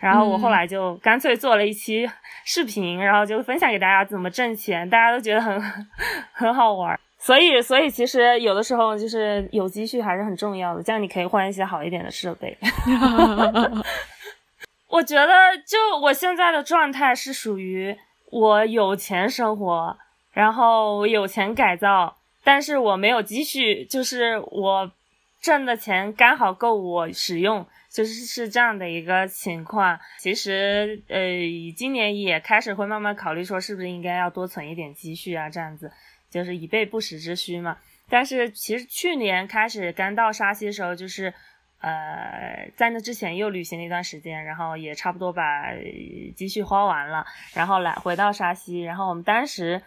然后我后来就干脆做了一期视频，然后就分享给大家怎么挣钱，大家都觉得很很好玩。所以，所以其实有的时候就是有积蓄还是很重要的，这样你可以换一些好一点的设备。我觉得，就我现在的状态是属于我有钱生活，然后有钱改造，但是我没有积蓄，就是我挣的钱刚好够我使用，就是是这样的一个情况。其实，呃，今年也开始会慢慢考虑说，是不是应该要多存一点积蓄啊，这样子就是以备不时之需嘛。但是其实去年开始刚到沙溪的时候，就是呃，在那之前又旅行了一段时间，然后也差不多把积蓄花完了，然后来回到沙溪，然后我们当时。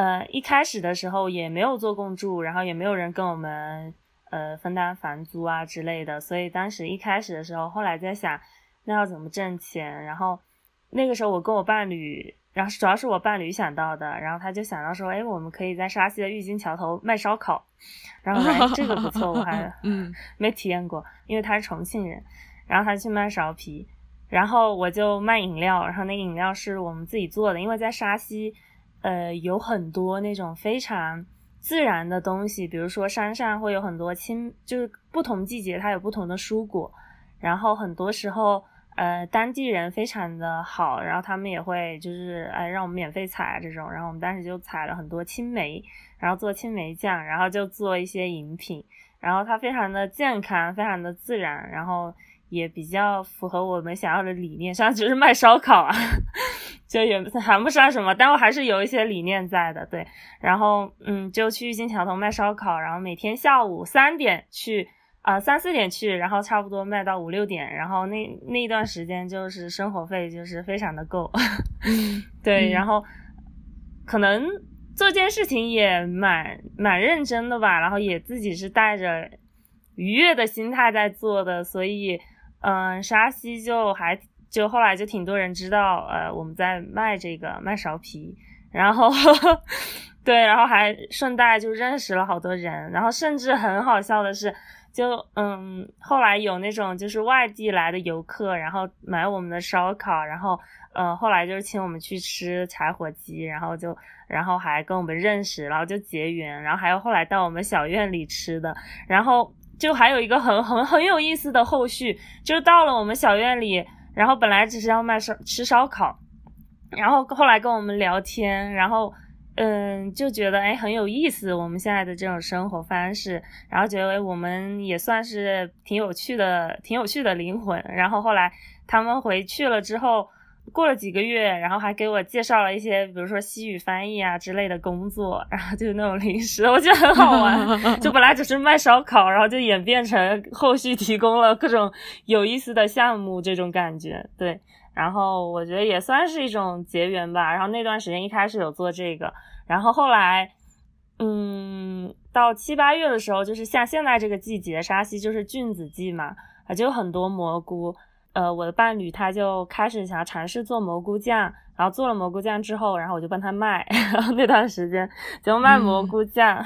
呃，一开始的时候也没有做共住，然后也没有人跟我们呃分担房租啊之类的，所以当时一开始的时候，后来在想那要怎么挣钱，然后那个时候我跟我伴侣，然后主要是我伴侣想到的，然后他就想到说，哎，我们可以在沙溪的郁金桥头卖烧烤，然后哎这个不错，我还 嗯 没体验过，因为他是重庆人，然后他去卖苕皮，然后我就卖饮料，然后那个饮料是我们自己做的，因为在沙溪。呃，有很多那种非常自然的东西，比如说山上会有很多青，就是不同季节它有不同的蔬果，然后很多时候，呃，当地人非常的好，然后他们也会就是哎让我们免费采这种，然后我们当时就采了很多青梅，然后做青梅酱，然后就做一些饮品，然后它非常的健康，非常的自然，然后。也比较符合我们想要的理念，像只是卖烧烤啊，就也谈不上什么，但我还是有一些理念在的，对。然后，嗯，就去玉金桥头卖烧烤，然后每天下午三点去，啊，三四点去，然后差不多卖到五六点，然后那那一段时间就是生活费就是非常的够，对。然后可能做件事情也蛮蛮认真的吧，然后也自己是带着愉悦的心态在做的，所以。嗯，沙溪就还就后来就挺多人知道，呃，我们在卖这个卖苕皮，然后 对，然后还顺带就认识了好多人，然后甚至很好笑的是，就嗯，后来有那种就是外地来的游客，然后买我们的烧烤，然后呃，后来就是请我们去吃柴火鸡，然后就然后还跟我们认识，然后就结缘，然后还有后来到我们小院里吃的，然后。就还有一个很很很有意思的后续，就到了我们小院里，然后本来只是要卖烧吃烧烤，然后后来跟我们聊天，然后嗯就觉得哎很有意思，我们现在的这种生活方式，然后觉得哎我们也算是挺有趣的，挺有趣的灵魂。然后后来他们回去了之后。过了几个月，然后还给我介绍了一些，比如说西语翻译啊之类的工作，然后就是那种零食，我觉得很好玩。就本来只是卖烧烤，然后就演变成后续提供了各种有意思的项目，这种感觉。对，然后我觉得也算是一种结缘吧。然后那段时间一开始有做这个，然后后来，嗯，到七八月的时候，就是像现在这个季节，沙溪就是菌子季嘛，啊，就有很多蘑菇。呃，我的伴侣他就开始想要尝试做蘑菇酱，然后做了蘑菇酱之后，然后我就帮他卖，然后那段时间就卖蘑菇酱，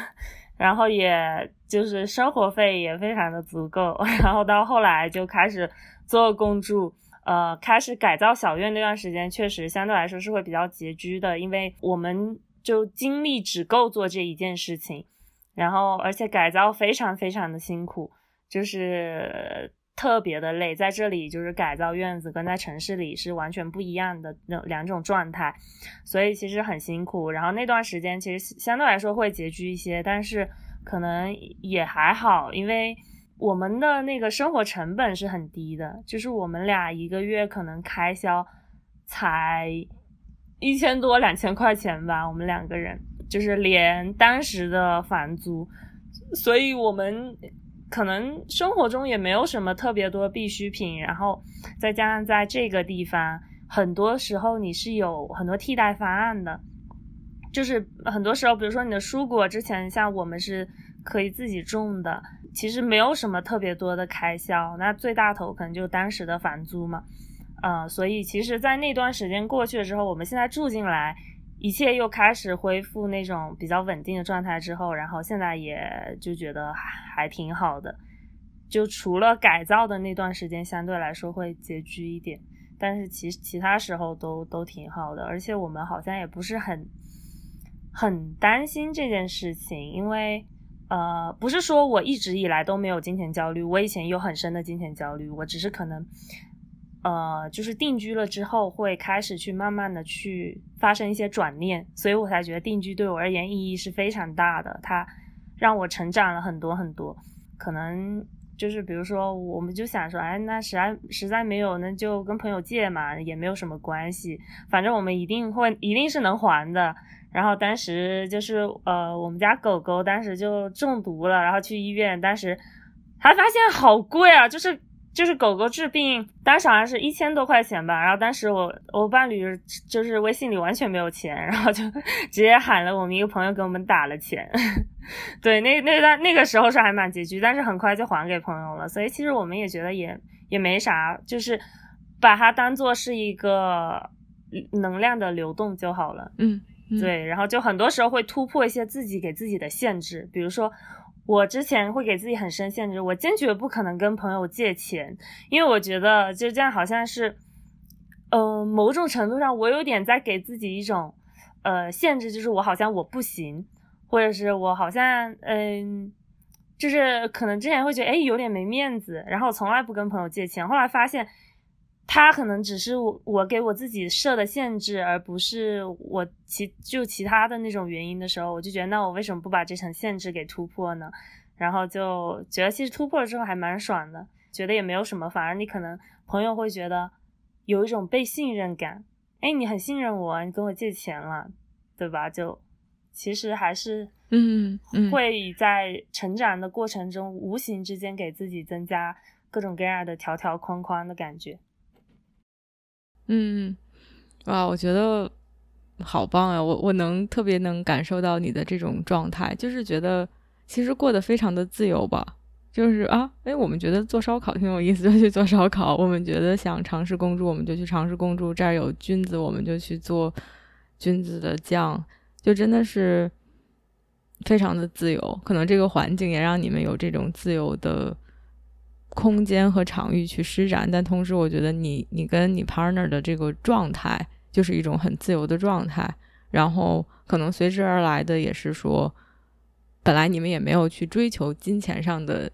然后也就是生活费也非常的足够，然后到后来就开始做公住，呃，开始改造小院那段时间，确实相对来说是会比较拮据的，因为我们就精力只够做这一件事情，然后而且改造非常非常的辛苦，就是。特别的累，在这里就是改造院子，跟在城市里是完全不一样的那两种状态，所以其实很辛苦。然后那段时间其实相对来说会拮据一些，但是可能也还好，因为我们的那个生活成本是很低的，就是我们俩一个月可能开销才一千多两千块钱吧，我们两个人就是连当时的房租，所以我们。可能生活中也没有什么特别多必需品，然后再加上在这个地方，很多时候你是有很多替代方案的，就是很多时候，比如说你的蔬果，之前像我们是可以自己种的，其实没有什么特别多的开销，那最大头可能就当时的房租嘛，呃，所以其实，在那段时间过去了之后，我们现在住进来。一切又开始恢复那种比较稳定的状态之后，然后现在也就觉得还挺好的。就除了改造的那段时间相对来说会拮据一点，但是其其他时候都都挺好的。而且我们好像也不是很很担心这件事情，因为呃，不是说我一直以来都没有金钱焦虑，我以前有很深的金钱焦虑，我只是可能。呃，就是定居了之后，会开始去慢慢的去发生一些转念，所以我才觉得定居对我而言意义是非常大的，它让我成长了很多很多。可能就是比如说，我们就想说，哎，那实在实在没有，那就跟朋友借嘛，也没有什么关系，反正我们一定会一定是能还的。然后当时就是呃，我们家狗狗当时就中毒了，然后去医院，当时还发现好贵啊，就是。就是狗狗治病，当时好像是一千多块钱吧。然后当时我我伴侣就是微信里完全没有钱，然后就直接喊了我们一个朋友给我们打了钱。对，那那段那个时候是还蛮拮据，但是很快就还给朋友了。所以其实我们也觉得也也没啥，就是把它当做是一个能量的流动就好了。嗯，对。然后就很多时候会突破一些自己给自己的限制，比如说。我之前会给自己很深限制，我坚决不可能跟朋友借钱，因为我觉得就这样好像是，呃，某种程度上我有点在给自己一种，呃，限制，就是我好像我不行，或者是我好像，嗯，就是可能之前会觉得哎有点没面子，然后从来不跟朋友借钱，后来发现。他可能只是我我给我自己设的限制，而不是我其就其他的那种原因的时候，我就觉得那我为什么不把这层限制给突破呢？然后就觉得其实突破了之后还蛮爽的，觉得也没有什么，反而你可能朋友会觉得有一种被信任感，哎，你很信任我，你跟我借钱了，对吧？就其实还是嗯会在成长的过程中无形之间给自己增加各种各样的条条框框的感觉。嗯，哇，我觉得好棒呀！我我能特别能感受到你的这种状态，就是觉得其实过得非常的自由吧。就是啊，哎，我们觉得做烧烤挺有意思，就去做烧烤；我们觉得想尝试公主，我们就去尝试公主。这儿有菌子，我们就去做菌子的酱，就真的是非常的自由。可能这个环境也让你们有这种自由的。空间和场域去施展，但同时，我觉得你你跟你 partner 的这个状态就是一种很自由的状态。然后，可能随之而来的也是说，本来你们也没有去追求金钱上的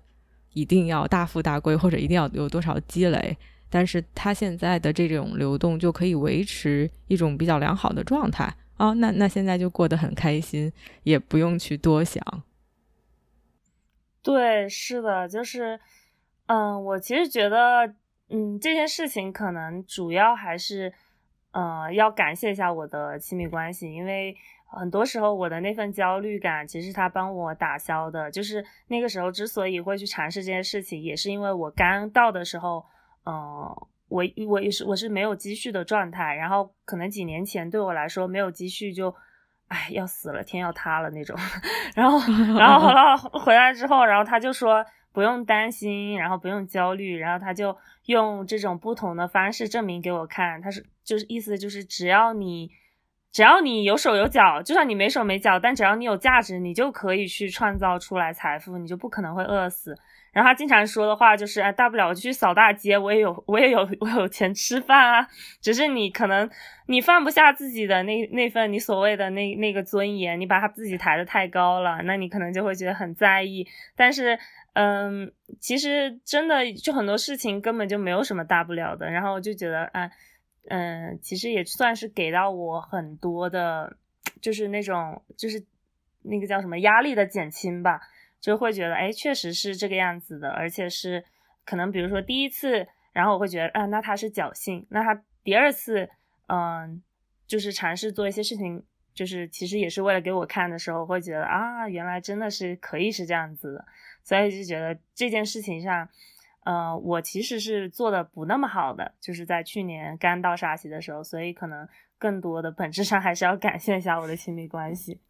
一定要大富大贵或者一定要有多少积累，但是他现在的这种流动就可以维持一种比较良好的状态啊。那那现在就过得很开心，也不用去多想。对，是的，就是。嗯，我其实觉得，嗯，这件事情可能主要还是，呃，要感谢一下我的亲密关系，因为很多时候我的那份焦虑感，其实他帮我打消的。就是那个时候之所以会去尝试这件事情，也是因为我刚到的时候，嗯，我我也是我是没有积蓄的状态，然后可能几年前对我来说没有积蓄就，哎，要死了，天要塌了那种。然后，然后后来回来之后，然后他就说。不用担心，然后不用焦虑，然后他就用这种不同的方式证明给我看。他是就是意思就是，只要你只要你有手有脚，就算你没手没脚，但只要你有价值，你就可以去创造出来财富，你就不可能会饿死。然后他经常说的话就是，哎，大不了我去扫大街，我也有我也有我有钱吃饭啊。只是你可能你放不下自己的那那份你所谓的那那个尊严，你把他自己抬得太高了，那你可能就会觉得很在意。但是。嗯，其实真的就很多事情根本就没有什么大不了的，然后我就觉得，啊，嗯，其实也算是给到我很多的，就是那种，就是那个叫什么压力的减轻吧，就会觉得，哎，确实是这个样子的，而且是可能比如说第一次，然后我会觉得，啊，那他是侥幸，那他第二次，嗯，就是尝试做一些事情，就是其实也是为了给我看的时候，会觉得啊，原来真的是可以是这样子的。所以就觉得这件事情上，呃，我其实是做的不那么好的，就是在去年刚到沙溪的时候，所以可能更多的本质上还是要感谢一下我的亲密关系。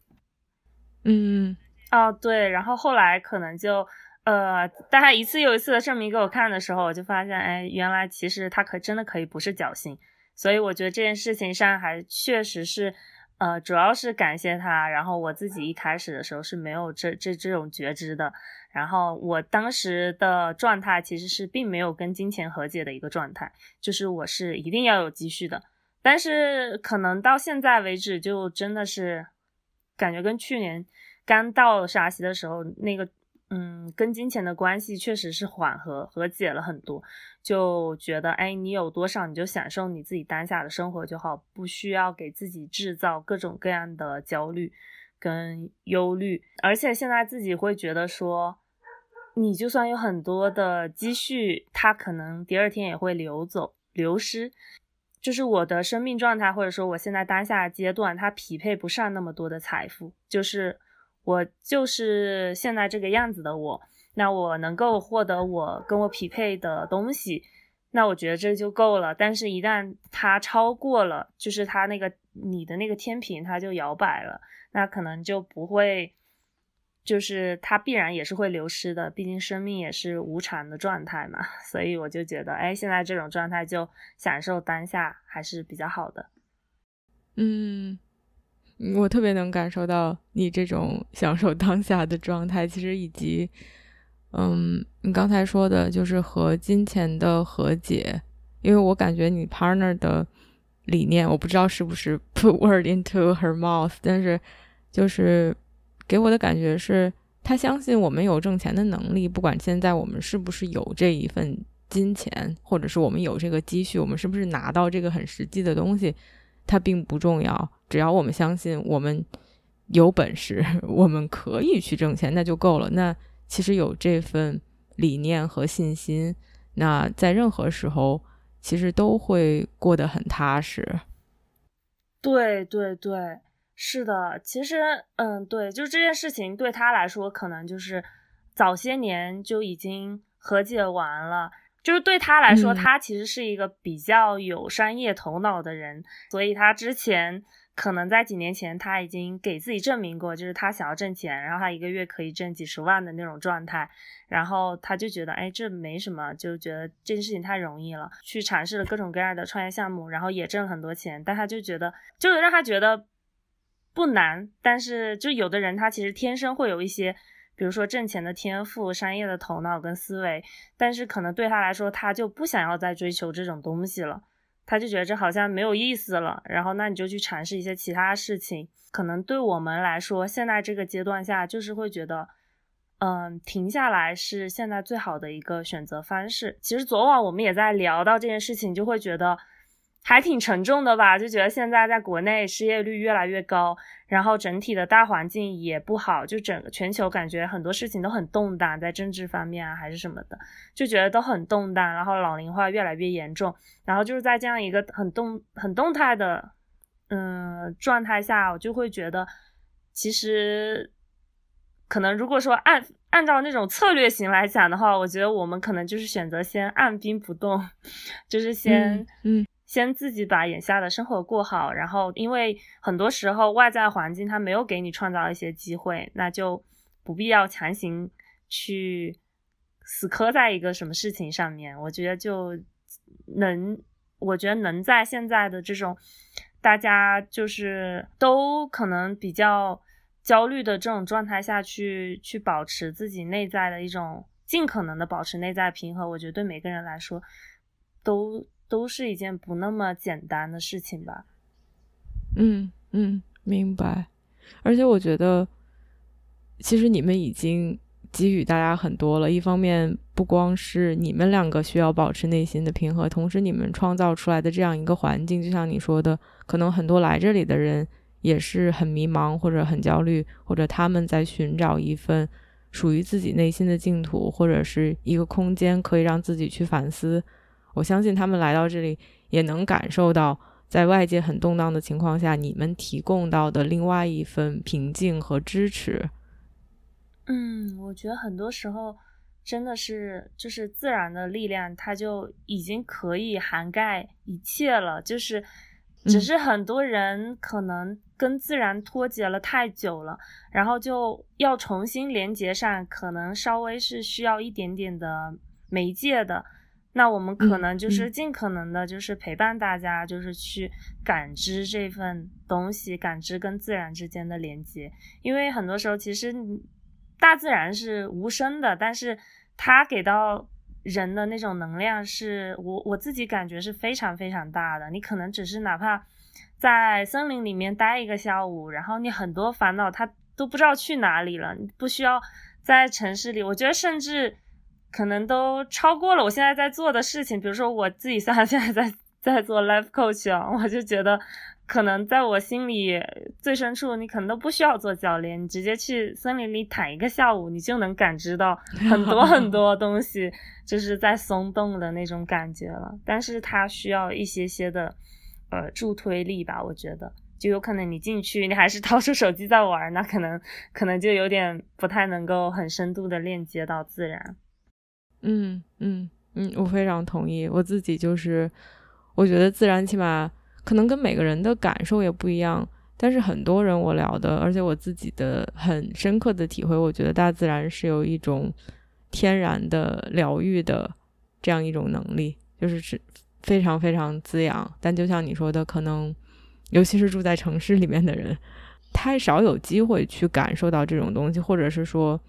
嗯，哦，对，然后后来可能就，呃，大家一次又一次的证明给我看的时候，我就发现，哎，原来其实他可真的可以不是侥幸，所以我觉得这件事情上还确实是。呃，主要是感谢他，然后我自己一开始的时候是没有这这这种觉知的，然后我当时的状态其实是并没有跟金钱和解的一个状态，就是我是一定要有积蓄的，但是可能到现在为止，就真的是感觉跟去年刚到沙溪的时候那个。嗯，跟金钱的关系确实是缓和和解了很多，就觉得哎，你有多少你就享受你自己当下的生活就好，不需要给自己制造各种各样的焦虑跟忧虑。而且现在自己会觉得说，你就算有很多的积蓄，它可能第二天也会流走、流失。就是我的生命状态，或者说我现在当下阶段，它匹配不上那么多的财富。就是我就是现在这个样子的我，那我能够获得我跟我匹配的东西，那我觉得这就够了。但是，一旦它超过了，就是它那个你的那个天平，它就摇摆了，那可能就不会。就是它必然也是会流失的，毕竟生命也是无常的状态嘛。所以我就觉得，哎，现在这种状态就享受当下还是比较好的。嗯，我特别能感受到你这种 享受当下的状态，其实以及，嗯，你刚才说的就是和金钱的和解，因为我感觉你 partner 的理念，我不知道是不是 put word into her mouth，但是就是。给我的感觉是，他相信我们有挣钱的能力，不管现在我们是不是有这一份金钱，或者是我们有这个积蓄，我们是不是拿到这个很实际的东西，它并不重要。只要我们相信我们有本事，我们可以去挣钱，那就够了。那其实有这份理念和信心，那在任何时候其实都会过得很踏实。对对对。是的，其实，嗯，对，就这件事情对他来说，可能就是早些年就已经和解完了。就是对他来说，他其实是一个比较有商业头脑的人，所以他之前可能在几年前他已经给自己证明过，就是他想要挣钱，然后他一个月可以挣几十万的那种状态，然后他就觉得，哎，这没什么，就觉得这件事情太容易了，去尝试了各种各样的创业项目，然后也挣了很多钱，但他就觉得，就让他觉得。不难，但是就有的人他其实天生会有一些，比如说挣钱的天赋、商业的头脑跟思维，但是可能对他来说，他就不想要再追求这种东西了，他就觉得这好像没有意思了。然后那你就去尝试一些其他事情，可能对我们来说，现在这个阶段下就是会觉得，嗯，停下来是现在最好的一个选择方式。其实昨晚我们也在聊到这件事情，就会觉得。还挺沉重的吧，就觉得现在在国内失业率越来越高，然后整体的大环境也不好，就整个全球感觉很多事情都很动荡，在政治方面啊还是什么的，就觉得都很动荡，然后老龄化越来越严重，然后就是在这样一个很动很动态的嗯状态下，我就会觉得，其实可能如果说按按照那种策略型来讲的话，我觉得我们可能就是选择先按兵不动，就是先嗯。先自己把眼下的生活过好，然后因为很多时候外在环境它没有给你创造一些机会，那就不必要强行去死磕在一个什么事情上面。我觉得就能，我觉得能在现在的这种大家就是都可能比较焦虑的这种状态下去，去保持自己内在的一种尽可能的保持内在平和，我觉得对每个人来说都。都是一件不那么简单的事情吧。嗯嗯，明白。而且我觉得，其实你们已经给予大家很多了。一方面，不光是你们两个需要保持内心的平和，同时你们创造出来的这样一个环境，就像你说的，可能很多来这里的人也是很迷茫，或者很焦虑，或者他们在寻找一份属于自己内心的净土，或者是一个空间，可以让自己去反思。我相信他们来到这里，也能感受到在外界很动荡的情况下，你们提供到的另外一份平静和支持。嗯，我觉得很多时候真的是就是自然的力量，它就已经可以涵盖一切了。就是只是很多人可能跟自然脱节了太久了，然后就要重新连接上，可能稍微是需要一点点的媒介的。那我们可能就是尽可能的，就是陪伴大家，就是去感知这份东西，感知跟自然之间的连接。因为很多时候，其实大自然是无声的，但是它给到人的那种能量，是我我自己感觉是非常非常大的。你可能只是哪怕在森林里面待一个下午，然后你很多烦恼它都不知道去哪里了，你不需要在城市里。我觉得甚至。可能都超过了我现在在做的事情，比如说我自己虽然 现在在在做 life coach 啊，我就觉得可能在我心里最深处，你可能都不需要做教练，你直接去森林里躺一个下午，你就能感知到很多很 多东西，就是在松动的那种感觉了。但是它需要一些些的呃助推力吧，我觉得，就有可能你进去，你还是掏出手机在玩，那可能可能就有点不太能够很深度的链接到自然。嗯嗯嗯，我非常同意，我自己就是。我觉得自然起码可能跟每个人的感受也不一样，但是很多人我聊的，而且我自己的很深刻的体会，我觉得大自然是有一种天然的疗愈的这样一种能力，就是是非常非常滋养。但就像你说的，可能尤其是住在城市里面的人，太少有机会去感受到这种东西，或者是说，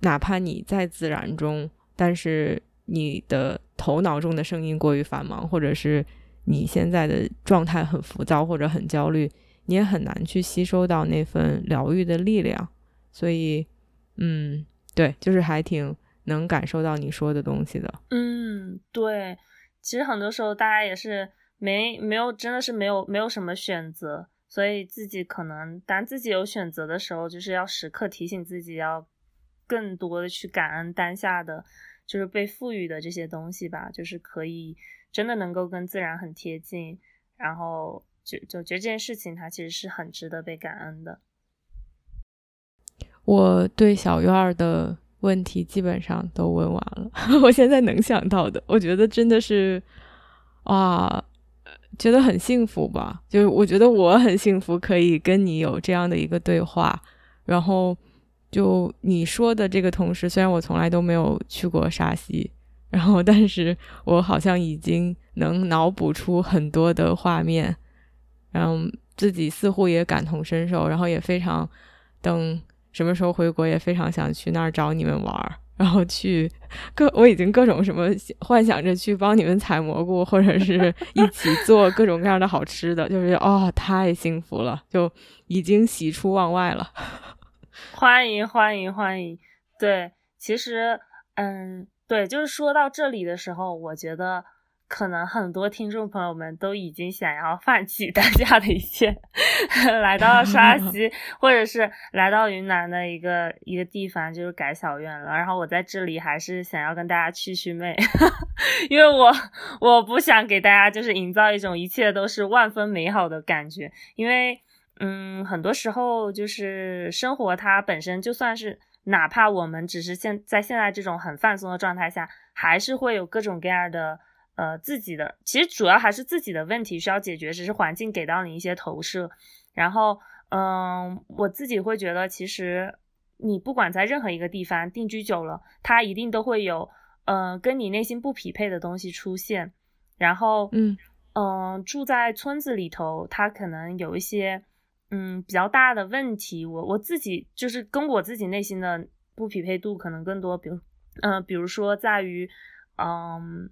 哪怕你在自然中，但是。你的头脑中的声音过于繁忙，或者是你现在的状态很浮躁或者很焦虑，你也很难去吸收到那份疗愈的力量。所以，嗯，对，就是还挺能感受到你说的东西的。嗯，对，其实很多时候大家也是没没有，真的是没有没有什么选择，所以自己可能当自己有选择的时候，就是要时刻提醒自己，要更多的去感恩当下的。就是被赋予的这些东西吧，就是可以真的能够跟自然很贴近，然后就就觉得这件事情它其实是很值得被感恩的。我对小院儿的问题基本上都问完了，我现在能想到的，我觉得真的是啊，觉得很幸福吧，就是我觉得我很幸福，可以跟你有这样的一个对话，然后。就你说的这个同时，虽然我从来都没有去过沙溪，然后，但是我好像已经能脑补出很多的画面，然后自己似乎也感同身受，然后也非常等什么时候回国，也非常想去那儿找你们玩儿，然后去各我已经各种什么幻想着去帮你们采蘑菇，或者是一起做各种各样的好吃的，就是哦，太幸福了，就已经喜出望外了。欢迎欢迎欢迎！对，其实，嗯，对，就是说到这里的时候，我觉得可能很多听众朋友们都已经想要放弃当下的一切，来到沙溪，或者是来到云南的一个一个地方，就是改小院了。然后我在这里还是想要跟大家去去魅，因为我我不想给大家就是营造一种一切都是万分美好的感觉，因为。嗯，很多时候就是生活，它本身就算是，哪怕我们只是现在现在这种很放松的状态下，还是会有各种各样的呃自己的，其实主要还是自己的问题需要解决，只是环境给到你一些投射。然后，嗯，我自己会觉得，其实你不管在任何一个地方定居久了，它一定都会有，呃，跟你内心不匹配的东西出现。然后，嗯嗯，住在村子里头，它可能有一些。嗯，比较大的问题，我我自己就是跟我自己内心的不匹配度可能更多，比如，嗯，比如说在于，嗯，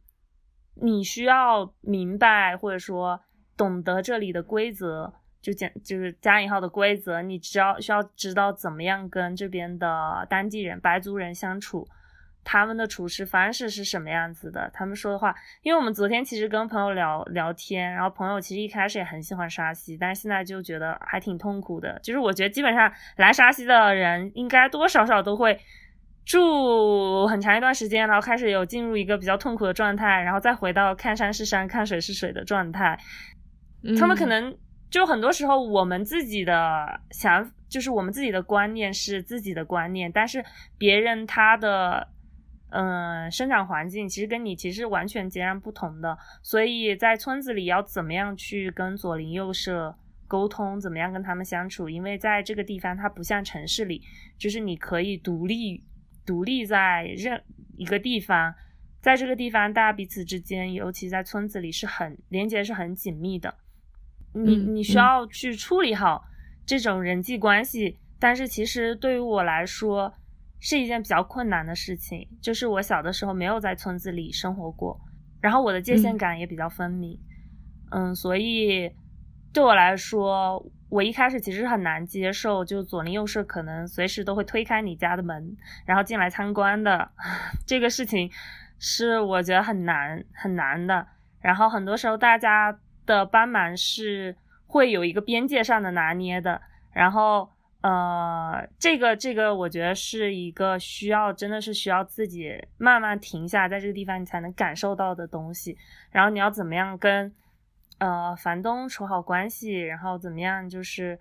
你需要明白或者说懂得这里的规则，就讲就是加引号的规则，你只要需要知道怎么样跟这边的当地人白族人相处。他们的处事方式是什么样子的？他们说的话，因为我们昨天其实跟朋友聊聊天，然后朋友其实一开始也很喜欢沙溪，但是现在就觉得还挺痛苦的。就是我觉得基本上来沙溪的人，应该多多少少都会住很长一段时间，然后开始有进入一个比较痛苦的状态，然后再回到看山是山、看水是水的状态。他们可能就很多时候，我们自己的想，就是我们自己的观念是自己的观念，但是别人他的。嗯，生长环境其实跟你其实完全截然不同的，所以在村子里要怎么样去跟左邻右舍沟通，怎么样跟他们相处？因为在这个地方，它不像城市里，就是你可以独立独立在任一个地方，在这个地方，大家彼此之间，尤其在村子里是很连接，是很紧密的。你你需要去处理好这种人际关系，但是其实对于我来说。是一件比较困难的事情，就是我小的时候没有在村子里生活过，然后我的界限感也比较分明，嗯，所以对我来说，我一开始其实很难接受，就左邻右舍可能随时都会推开你家的门，然后进来参观的 这个事情，是我觉得很难很难的。然后很多时候大家的帮忙是。会有一个边界上的拿捏的。然后，呃，这个这个，我觉得是一个需要，真的是需要自己慢慢停下，在这个地方你才能感受到的东西。然后你要怎么样跟呃房东处好关系，然后怎么样就是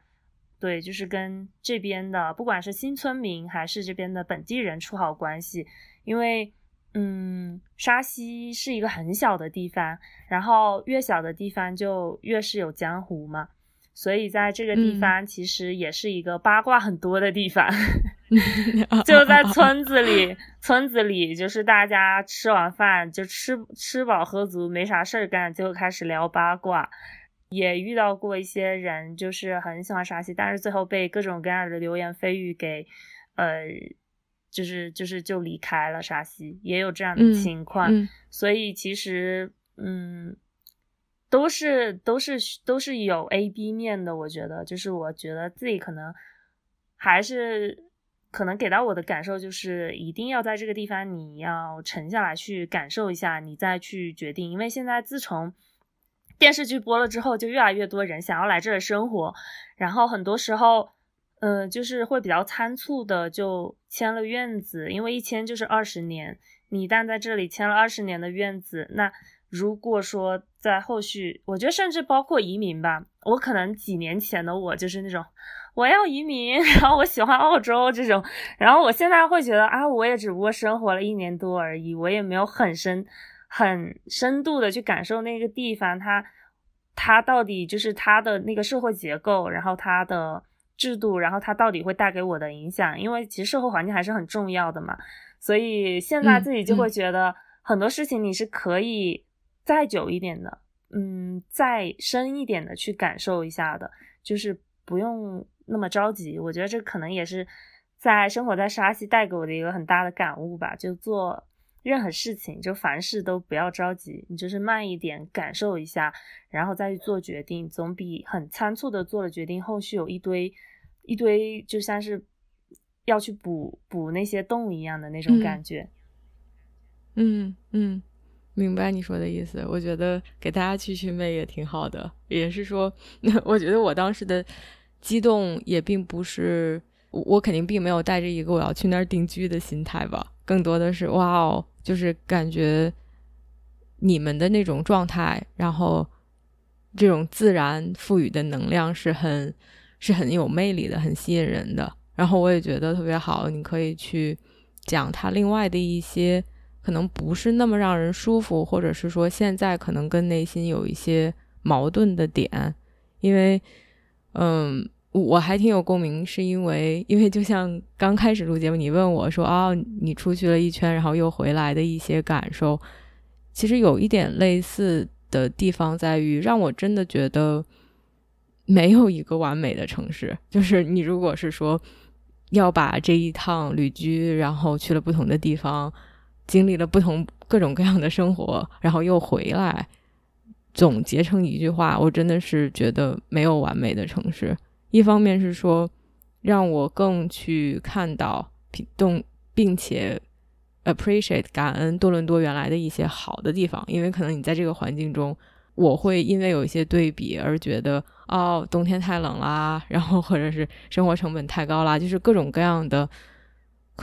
对，就是跟这边的不管是新村民还是这边的本地人处好关系，因为。嗯，沙溪是一个很小的地方，然后越小的地方就越是有江湖嘛，所以在这个地方其实也是一个八卦很多的地方。就在村子里，村子里就是大家吃完饭就吃吃饱喝足，没啥事儿干，就开始聊八卦。也遇到过一些人，就是很喜欢沙溪，但是最后被各种各样的流言蜚语给呃。就是就是就离开了沙溪，也有这样的情况，所以其实嗯，都是都是都是有 A B 面的。我觉得，就是我觉得自己可能还是可能给到我的感受就是，一定要在这个地方你要沉下来去感受一下，你再去决定。因为现在自从电视剧播了之后，就越来越多人想要来这里生活，然后很多时候。嗯，就是会比较仓促的就签了院子，因为一签就是二十年。你一旦在这里签了二十年的院子，那如果说在后续，我觉得甚至包括移民吧，我可能几年前的我就是那种我要移民，然后我喜欢澳洲这种，然后我现在会觉得啊，我也只不过生活了一年多而已，我也没有很深、很深度的去感受那个地方，它它到底就是它的那个社会结构，然后它的。制度，然后它到底会带给我的影响？因为其实社会环境还是很重要的嘛，所以现在自己就会觉得很多事情你是可以再久一点的，嗯，再深一点的去感受一下的，就是不用那么着急。我觉得这可能也是在生活在沙溪带给我的一个很大的感悟吧。就做任何事情，就凡事都不要着急，你就是慢一点感受一下，然后再去做决定，总比很仓促的做了决定，后续有一堆。一堆就像是要去补补那些洞一样的那种感觉。嗯嗯，明白你说的意思。我觉得给大家去去魅也挺好的，也是说，我觉得我当时的激动也并不是我肯定并没有带着一个我要去那儿定居的心态吧，更多的是哇哦，就是感觉你们的那种状态，然后这种自然赋予的能量是很。是很有魅力的，很吸引人的。然后我也觉得特别好，你可以去讲他另外的一些可能不是那么让人舒服，或者是说现在可能跟内心有一些矛盾的点。因为，嗯，我还挺有共鸣，是因为因为就像刚开始录节目，你问我说啊，你出去了一圈，然后又回来的一些感受，其实有一点类似的地方在于，让我真的觉得。没有一个完美的城市，就是你如果是说要把这一趟旅居，然后去了不同的地方，经历了不同各种各样的生活，然后又回来，总结成一句话，我真的是觉得没有完美的城市。一方面是说让我更去看到、动，并且 appreciate 感恩多伦多原来的一些好的地方，因为可能你在这个环境中。我会因为有一些对比而觉得，哦，冬天太冷啦，然后或者是生活成本太高啦，就是各种各样的，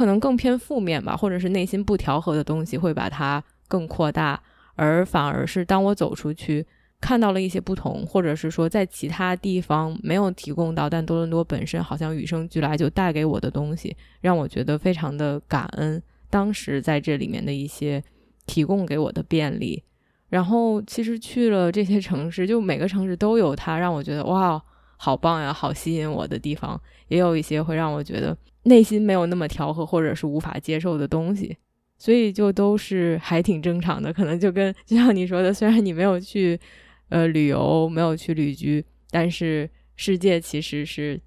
可能更偏负面吧，或者是内心不调和的东西会把它更扩大，而反而是当我走出去看到了一些不同，或者是说在其他地方没有提供到，但多伦多本身好像与生俱来就带给我的东西，让我觉得非常的感恩，当时在这里面的一些提供给我的便利。然后其实去了这些城市，就每个城市都有它让我觉得哇，好棒呀，好吸引我的地方，也有一些会让我觉得内心没有那么调和或者是无法接受的东西，所以就都是还挺正常的。可能就跟就像你说的，虽然你没有去呃旅游，没有去旅居，但是世界其实是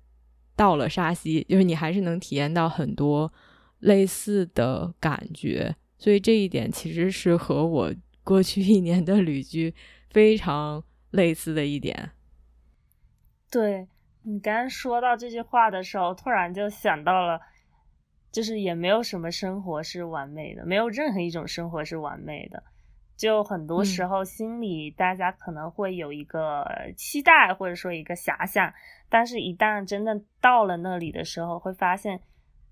到了沙溪，就是你还是能体验到很多类似的感觉。所以这一点其实是和我。过去一年的旅居非常类似的一点，对你刚刚说到这句话的时候，突然就想到了，就是也没有什么生活是完美的，没有任何一种生活是完美的。就很多时候心里大家可能会有一个期待，或者说一个遐想，但是一旦真的到了那里的时候，会发现，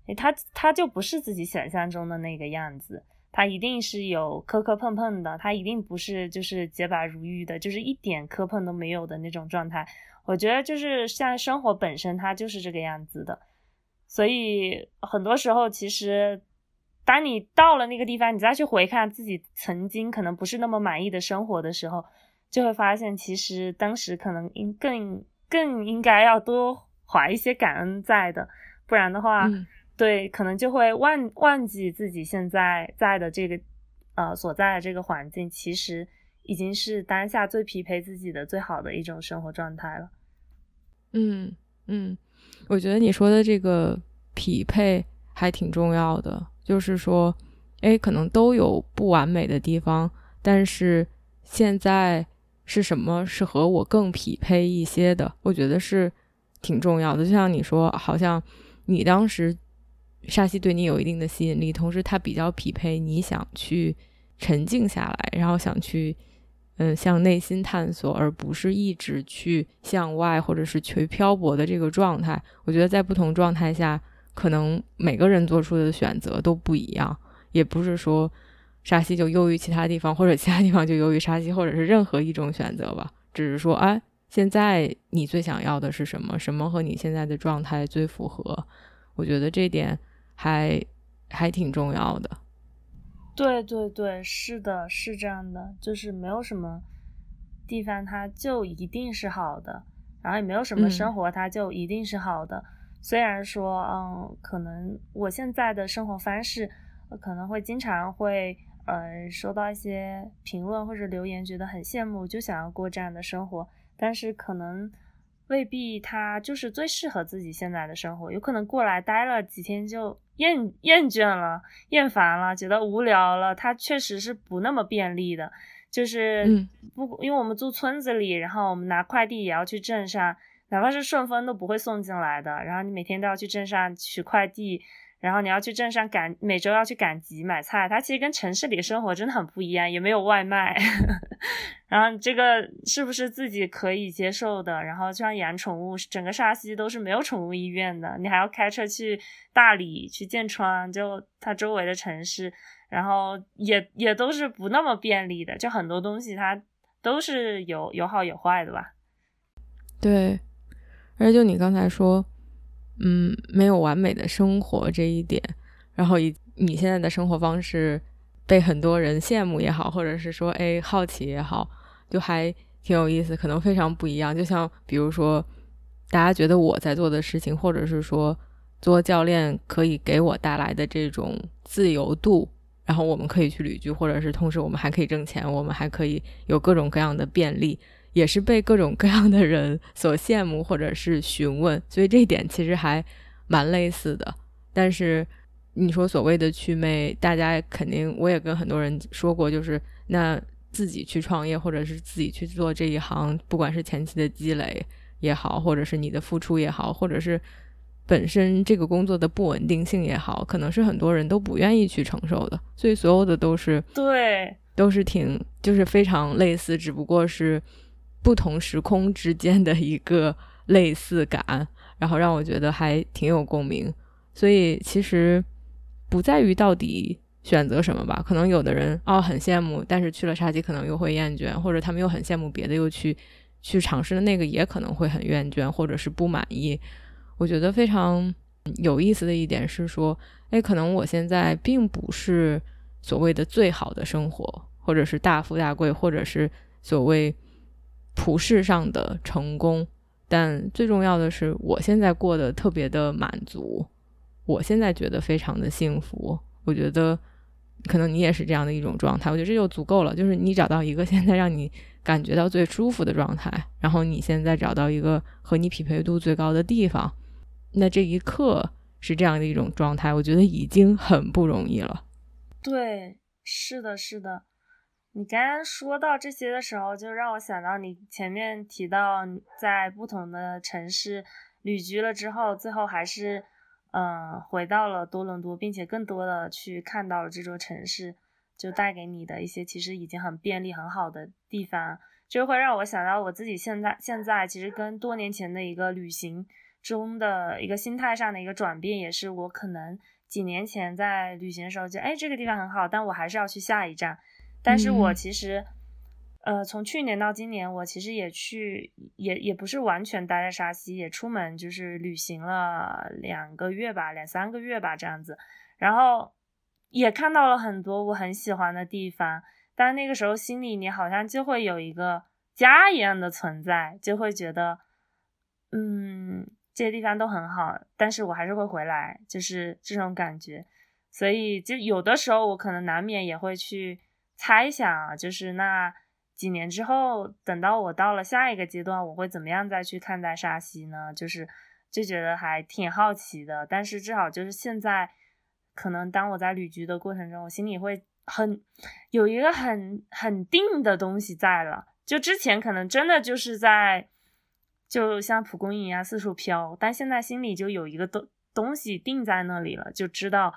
诶，他他就不是自己想象中的那个样子，他一定是有磕磕碰碰的，他一定不是就是洁白如玉的，就是一点磕碰都没有的那种状态。我觉得就是像生活本身，它就是这个样子的，所以很多时候其实。当你到了那个地方，你再去回看自己曾经可能不是那么满意的生活的时候，就会发现，其实当时可能应更更应该要多怀一些感恩在的，不然的话，对，可能就会忘忘记自己现在在的这个呃所在的这个环境，其实已经是当下最匹配自己的最好的一种生活状态了。嗯嗯，我觉得你说的这个匹配还挺重要的。就是说，哎，可能都有不完美的地方，但是现在是什么是和我更匹配一些的？我觉得是挺重要的。就像你说，好像你当时沙溪对你有一定的吸引力，同时它比较匹配你想去沉静下来，然后想去嗯向内心探索，而不是一直去向外或者是去漂泊的这个状态。我觉得在不同状态下。可能每个人做出的选择都不一样，也不是说沙溪就优于其他地方，或者其他地方就优于沙溪，或者是任何一种选择吧。只是说，哎，现在你最想要的是什么？什么和你现在的状态最符合？我觉得这点还还挺重要的。对对对，是的，是这样的，就是没有什么地方它就一定是好的，然后也没有什么生活它就一定是好的。虽然说，嗯，可能我现在的生活方式，可能会经常会，呃，收到一些评论或者留言，觉得很羡慕，就想要过这样的生活。但是可能未必他就是最适合自己现在的生活，有可能过来待了几天就厌厌倦了、厌烦了，觉得无聊了。他确实是不那么便利的，就是不，因为我们住村子里，然后我们拿快递也要去镇上。哪怕是顺丰都不会送进来的，然后你每天都要去镇上取快递，然后你要去镇上赶，每周要去赶集买菜，它其实跟城市里生活真的很不一样，也没有外卖。然后这个是不是自己可以接受的？然后就像养宠物，整个沙溪都是没有宠物医院的，你还要开车去大理、去剑川，就它周围的城市，然后也也都是不那么便利的，就很多东西它都是有有好有坏的吧？对。而且就你刚才说，嗯，没有完美的生活这一点，然后以你现在的生活方式被很多人羡慕也好，或者是说哎好奇也好，就还挺有意思，可能非常不一样。就像比如说，大家觉得我在做的事情，或者是说做教练可以给我带来的这种自由度，然后我们可以去旅居，或者是同时我们还可以挣钱，我们还可以有各种各样的便利。也是被各种各样的人所羡慕或者是询问，所以这一点其实还蛮类似的。但是你说所谓的祛魅，大家肯定我也跟很多人说过，就是那自己去创业或者是自己去做这一行，不管是前期的积累也好，或者是你的付出也好，或者是本身这个工作的不稳定性也好，可能是很多人都不愿意去承受的。所以所有的都是对，都是挺就是非常类似，只不过是。不同时空之间的一个类似感，然后让我觉得还挺有共鸣。所以其实不在于到底选择什么吧，可能有的人哦很羡慕，但是去了沙棘可能又会厌倦，或者他们又很羡慕别的，又去去尝试的那个也可能会很厌倦，或者是不满意。我觉得非常有意思的一点是说，哎，可能我现在并不是所谓的最好的生活，或者是大富大贵，或者是所谓。普世上的成功，但最重要的是，我现在过得特别的满足，我现在觉得非常的幸福。我觉得可能你也是这样的一种状态，我觉得这就足够了。就是你找到一个现在让你感觉到最舒服的状态，然后你现在找到一个和你匹配度最高的地方，那这一刻是这样的一种状态，我觉得已经很不容易了。对，是的，是的。你刚刚说到这些的时候，就让我想到你前面提到在不同的城市旅居了之后，最后还是嗯回到了多伦多，并且更多的去看到了这座城市。就带给你的一些其实已经很便利很好的地方，就会让我想到我自己现在现在其实跟多年前的一个旅行中的一个心态上的一个转变，也是我可能几年前在旅行的时候就哎这个地方很好，但我还是要去下一站，但是我其实。呃，从去年到今年，我其实也去，也也不是完全待在沙溪，也出门就是旅行了两个月吧，两三个月吧这样子，然后也看到了很多我很喜欢的地方，但那个时候心里你好像就会有一个家一样的存在，就会觉得，嗯，这些地方都很好，但是我还是会回来，就是这种感觉，所以就有的时候我可能难免也会去猜想啊，就是那。几年之后，等到我到了下一个阶段，我会怎么样再去看待沙溪呢？就是就觉得还挺好奇的。但是至少就是现在，可能当我在旅居的过程中，我心里会很有一个很很定的东西在了。就之前可能真的就是在，就像蒲公英一样四处飘，但现在心里就有一个东东西定在那里了，就知道，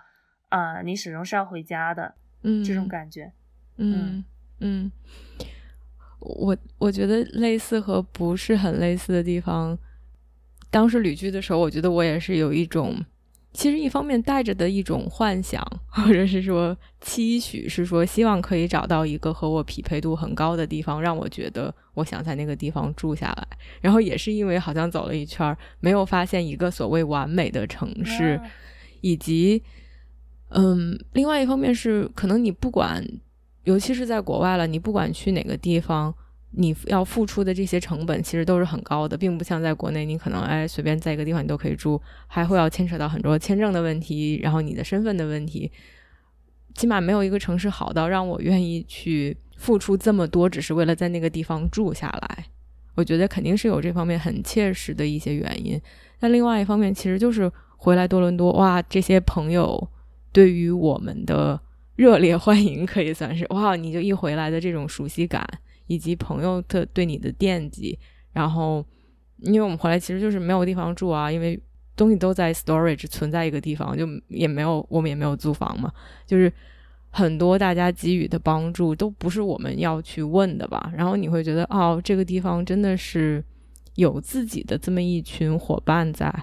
呃，你始终是要回家的，嗯，这种感觉，嗯嗯。我我觉得类似和不是很类似的地方，当时旅居的时候，我觉得我也是有一种，其实一方面带着的一种幻想，或者是说期许，是说希望可以找到一个和我匹配度很高的地方，让我觉得我想在那个地方住下来。然后也是因为好像走了一圈，没有发现一个所谓完美的城市，以及，嗯，另外一方面是可能你不管。尤其是在国外了，你不管去哪个地方，你要付出的这些成本其实都是很高的，并不像在国内，你可能哎随便在一个地方你都可以住，还会要牵扯到很多签证的问题，然后你的身份的问题，起码没有一个城市好到让我愿意去付出这么多，只是为了在那个地方住下来。我觉得肯定是有这方面很切实的一些原因。那另外一方面，其实就是回来多伦多，哇，这些朋友对于我们的。热烈欢迎可以算是哇！你就一回来的这种熟悉感，以及朋友的对你的惦记，然后因为我们回来其实就是没有地方住啊，因为东西都在 storage 存在一个地方，就也没有我们也没有租房嘛，就是很多大家给予的帮助都不是我们要去问的吧。然后你会觉得哦，这个地方真的是有自己的这么一群伙伴在。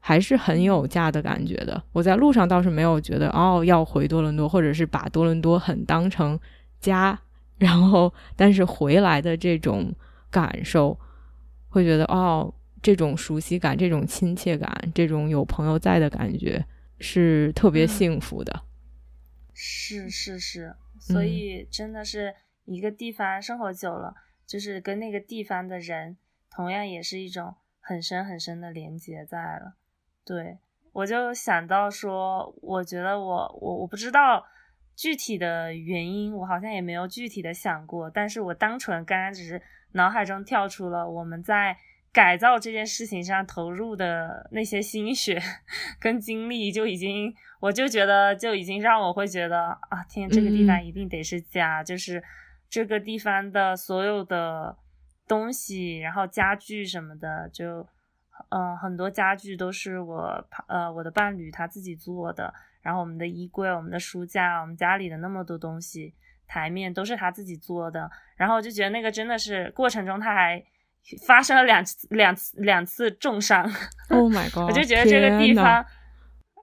还是很有家的感觉的。我在路上倒是没有觉得哦要回多伦多，或者是把多伦多很当成家。然后，但是回来的这种感受，会觉得哦，这种熟悉感、这种亲切感、这种有朋友在的感觉，是特别幸福的。是是是，所以真的是一个地方生活久了，就是跟那个地方的人，同样也是一种很深很深的连接在了。对，我就想到说，我觉得我我我不知道具体的原因，我好像也没有具体的想过，但是我单纯刚刚只是脑海中跳出了我们在改造这件事情上投入的那些心血 跟精力，就已经我就觉得就已经让我会觉得啊，天，这个地方一定得是家，就是这个地方的所有的东西，然后家具什么的就。嗯，很多家具都是我呃我的伴侣他自己做的，然后我们的衣柜、我们的书架、我们家里的那么多东西，台面都是他自己做的。然后我就觉得那个真的是过程中他还发生了两次两次两次重伤。Oh my god！我就觉得这个地方，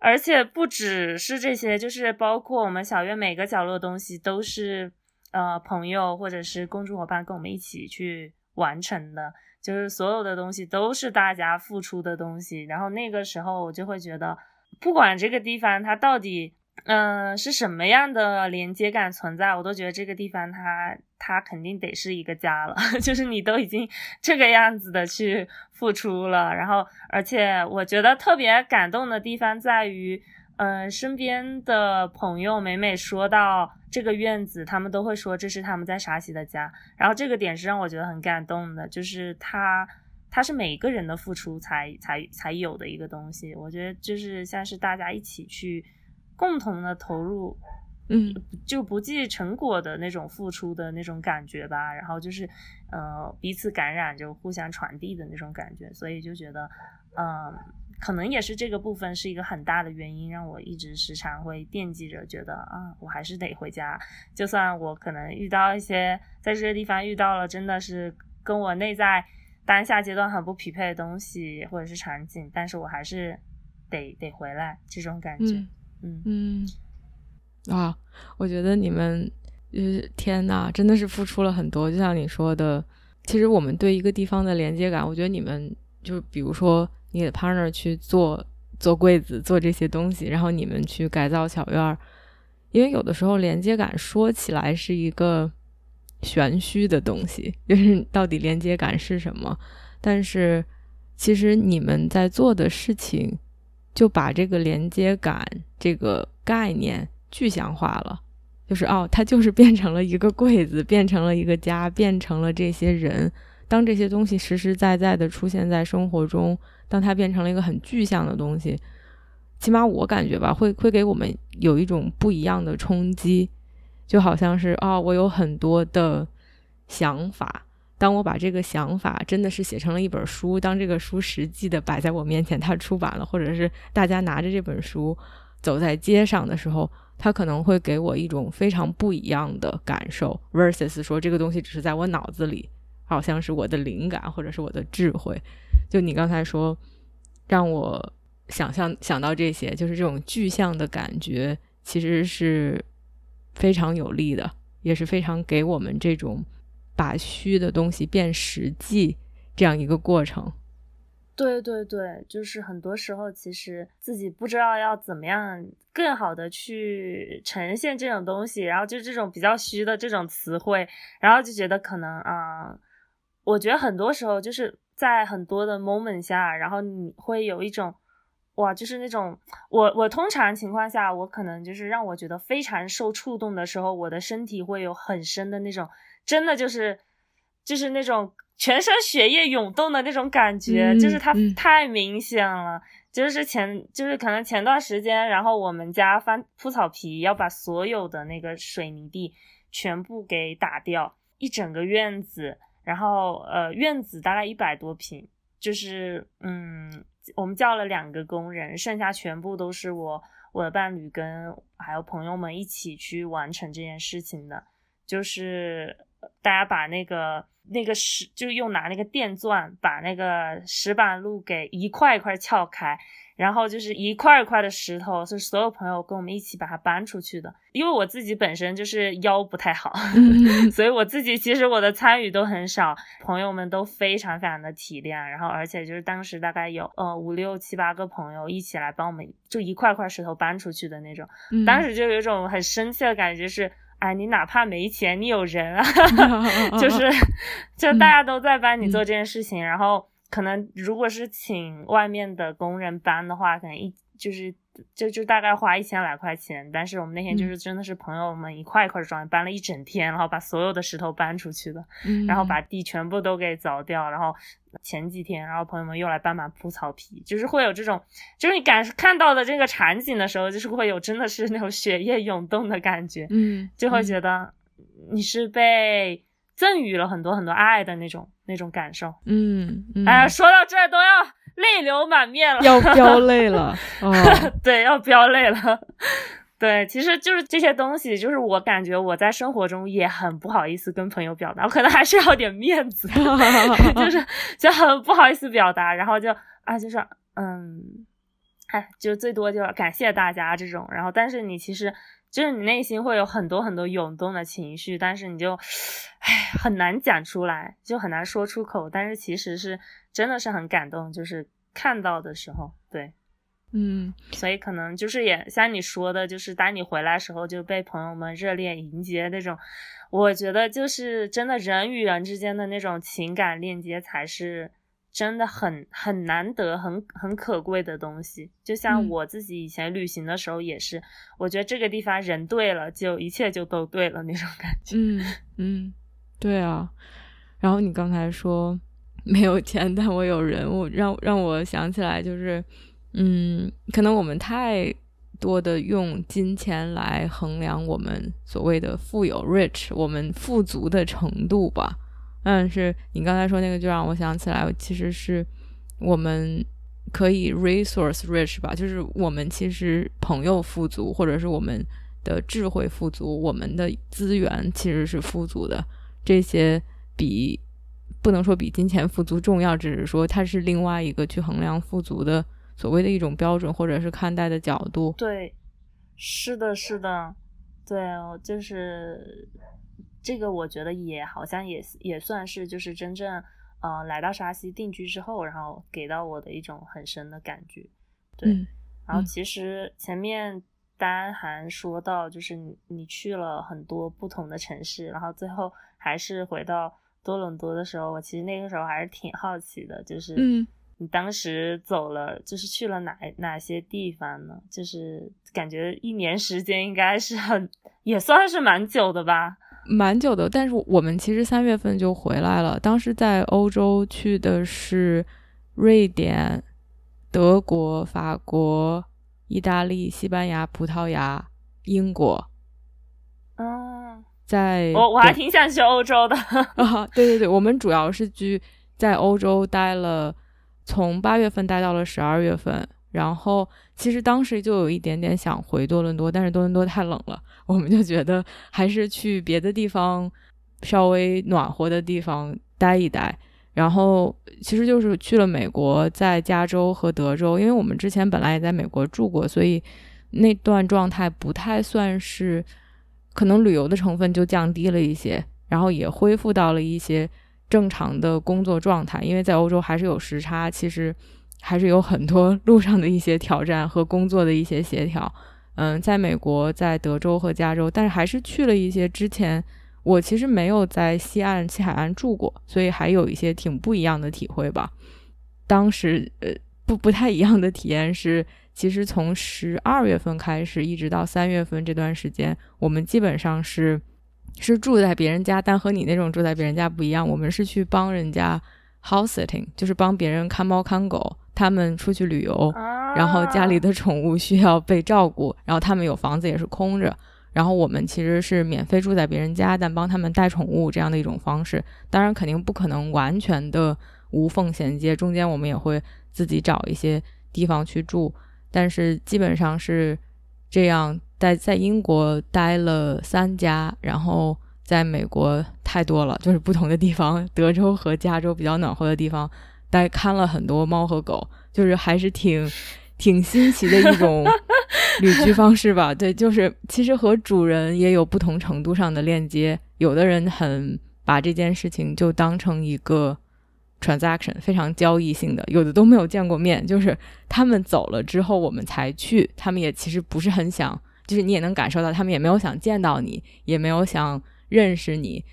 而且不只是这些，就是包括我们小院每个角落的东西都是呃朋友或者是工作伙伴跟我们一起去完成的。就是所有的东西都是大家付出的东西，然后那个时候我就会觉得，不管这个地方它到底，嗯，是什么样的连接感存在，我都觉得这个地方它它肯定得是一个家了。就是你都已经这个样子的去付出了，然后而且我觉得特别感动的地方在于。嗯，身边的朋友每每说到这个院子，他们都会说这是他们在沙溪的家。然后这个点是让我觉得很感动的，就是他，他是每一个人的付出才才才有的一个东西。我觉得就是像是大家一起去共同的投入，嗯，就不计成果的那种付出的那种感觉吧。然后就是呃彼此感染，就互相传递的那种感觉。所以就觉得，嗯。可能也是这个部分是一个很大的原因，让我一直时常会惦记着，觉得啊，我还是得回家。就算我可能遇到一些在这个地方遇到了真的是跟我内在当下阶段很不匹配的东西或者是场景，但是我还是得得回来。这种感觉，嗯嗯啊，我觉得你们，呃，天呐，真的是付出了很多。就像你说的，其实我们对一个地方的连接感，我觉得你们就比如说。你的 partner 去做做柜子，做这些东西，然后你们去改造小院儿。因为有的时候连接感说起来是一个玄虚的东西，就是到底连接感是什么？但是其实你们在做的事情，就把这个连接感这个概念具象化了。就是哦，它就是变成了一个柜子，变成了一个家，变成了这些人。当这些东西实实在在的出现在生活中。当它变成了一个很具象的东西，起码我感觉吧，会会给我们有一种不一样的冲击，就好像是哦，我有很多的想法，当我把这个想法真的是写成了一本书，当这个书实际的摆在我面前，它出版了，或者是大家拿着这本书走在街上的时候，它可能会给我一种非常不一样的感受，versus 说这个东西只是在我脑子里，好像是我的灵感或者是我的智慧。就你刚才说，让我想象想到这些，就是这种具象的感觉，其实是非常有利的，也是非常给我们这种把虚的东西变实际这样一个过程。对对对，就是很多时候其实自己不知道要怎么样更好的去呈现这种东西，然后就这种比较虚的这种词汇，然后就觉得可能啊，我觉得很多时候就是。在很多的 moment 下，然后你会有一种，哇，就是那种我我通常情况下，我可能就是让我觉得非常受触动的时候，我的身体会有很深的那种，真的就是就是那种全身血液涌动的那种感觉，就是它太明显了。就是前就是可能前段时间，然后我们家翻铺草皮，要把所有的那个水泥地全部给打掉，一整个院子。然后，呃，院子大概一百多平，就是，嗯，我们叫了两个工人，剩下全部都是我我的伴侣跟还有朋友们一起去完成这件事情的，就是大家把那个那个石，就用拿那个电钻把那个石板路给一块一块撬开。然后就是一块一块的石头，是所有朋友跟我们一起把它搬出去的。因为我自己本身就是腰不太好，所以我自己其实我的参与都很少，朋友们都非常非常的体谅。然后而且就是当时大概有呃五六七八个朋友一起来帮我们，就一块块石头搬出去的那种。当时就有一种很生气的感觉，是哎，你哪怕没钱，你有人啊，就是 就大家都在帮你做这件事情，然后。可能如果是请外面的工人搬的话，可能一就是就就大概花一千来块钱。但是我们那天就是真的是朋友们一块一块装，搬了一整天，然后把所有的石头搬出去的，然后把地全部都给凿掉。然后前几天，然后朋友们又来帮忙铺草皮，就是会有这种，就是你感看到的这个场景的时候，就是会有真的是那种血液涌动的感觉，嗯，就会觉得你是被赠予了很多很多爱的那种。那种感受，嗯，哎呀，说到这儿都要泪流满面了，要飙 泪了，对，要飙泪了，对，其实就是这些东西，就是我感觉我在生活中也很不好意思跟朋友表达，我可能还是要点面子，就是就很不好意思表达，然后就啊，就是嗯，哎，就最多就感谢大家这种，然后但是你其实。就是你内心会有很多很多涌动的情绪，但是你就，唉，很难讲出来，就很难说出口。但是其实是真的是很感动，就是看到的时候，对，嗯，所以可能就是也像你说的，就是当你回来时候就被朋友们热烈迎接那种，我觉得就是真的人与人之间的那种情感链接才是。真的很很难得，很很可贵的东西。就像我自己以前旅行的时候也是，我觉得这个地方人对了，就一切就都对了那种感觉。嗯嗯，对啊。然后你刚才说没有钱，但我有人，我让让我想起来，就是嗯，可能我们太多的用金钱来衡量我们所谓的富有 （rich），我们富足的程度吧。但是你刚才说那个，就让我想起来，其实是我们可以 resource rich 吧，就是我们其实朋友富足，或者是我们的智慧富足，我们的资源其实是富足的。这些比不能说比金钱富足重要，只是说它是另外一个去衡量富足的所谓的一种标准，或者是看待的角度。对，是的，是的，对，就是这个，我觉得也好像也也算是就是真正。呃，来到沙溪定居之后，然后给到我的一种很深的感觉，对。然后其实前面丹还说到，就是你你去了很多不同的城市，然后最后还是回到多伦多的时候，我其实那个时候还是挺好奇的，就是你当时走了，就是去了哪哪些地方呢？就是感觉一年时间应该是很也算是蛮久的吧。蛮久的，但是我们其实三月份就回来了。当时在欧洲去的是瑞典、德国、法国、意大利、西班牙、葡萄牙、英国。嗯，在我我还挺想去欧洲的。啊，对对对，我们主要是去在欧洲待了，从八月份待到了十二月份。然后其实当时就有一点点想回多伦多，但是多伦多太冷了，我们就觉得还是去别的地方，稍微暖和的地方待一待。然后其实就是去了美国，在加州和德州，因为我们之前本来也在美国住过，所以那段状态不太算是，可能旅游的成分就降低了一些，然后也恢复到了一些正常的工作状态，因为在欧洲还是有时差，其实。还是有很多 路上的一些挑战和工作的一些协调，嗯，在美国，在德州和加州，但是还是去了一些之前我其实没有在西岸、西海岸住过，所以还有一些挺不一样的体会吧。当时呃不不太一样的体验是，其实从十二月份开始一直到三月份这段时间，我们基本上是是住在别人家，但和你那种住在别人家不一样，我们是去帮人家 house sitting，就是帮别人看猫看狗。他们出去旅游，然后家里的宠物需要被照顾，然后他们有房子也是空着，然后我们其实是免费住在别人家，但帮他们带宠物这样的一种方式。当然，肯定不可能完全的无缝衔接，中间我们也会自己找一些地方去住，但是基本上是这样。在在英国待了三家，然后在美国太多了，就是不同的地方，德州和加州比较暖和的地方。待看了很多猫和狗，就是还是挺挺新奇的一种 旅居方式吧。对，就是其实和主人也有不同程度上的链接。有的人很把这件事情就当成一个 transaction，非常交易性的；有的都没有见过面，就是他们走了之后我们才去，他们也其实不是很想，就是你也能感受到他们也没有想见到你，也没有想认识你。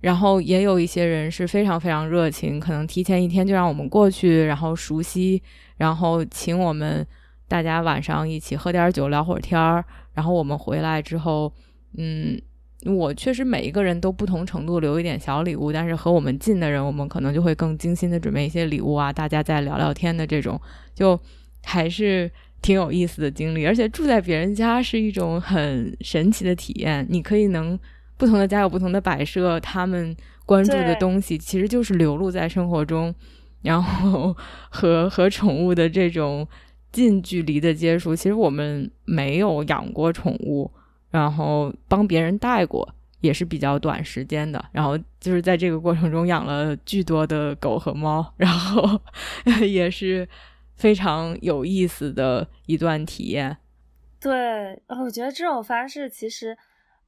然后也有一些人是非常非常热情，可能提前一天就让我们过去，然后熟悉，然后请我们大家晚上一起喝点酒聊会儿天儿。然后我们回来之后，嗯，我确实每一个人都不同程度留一点小礼物，但是和我们近的人，我们可能就会更精心的准备一些礼物啊，大家再聊聊天的这种，就还是挺有意思的经历。而且住在别人家是一种很神奇的体验，你可以能。不同的家有不同的摆设，他们关注的东西其实就是流露在生活中，然后和和宠物的这种近距离的接触。其实我们没有养过宠物，然后帮别人带过，也是比较短时间的。然后就是在这个过程中养了巨多的狗和猫，然后也是非常有意思的一段体验。对，我觉得这种方式其实。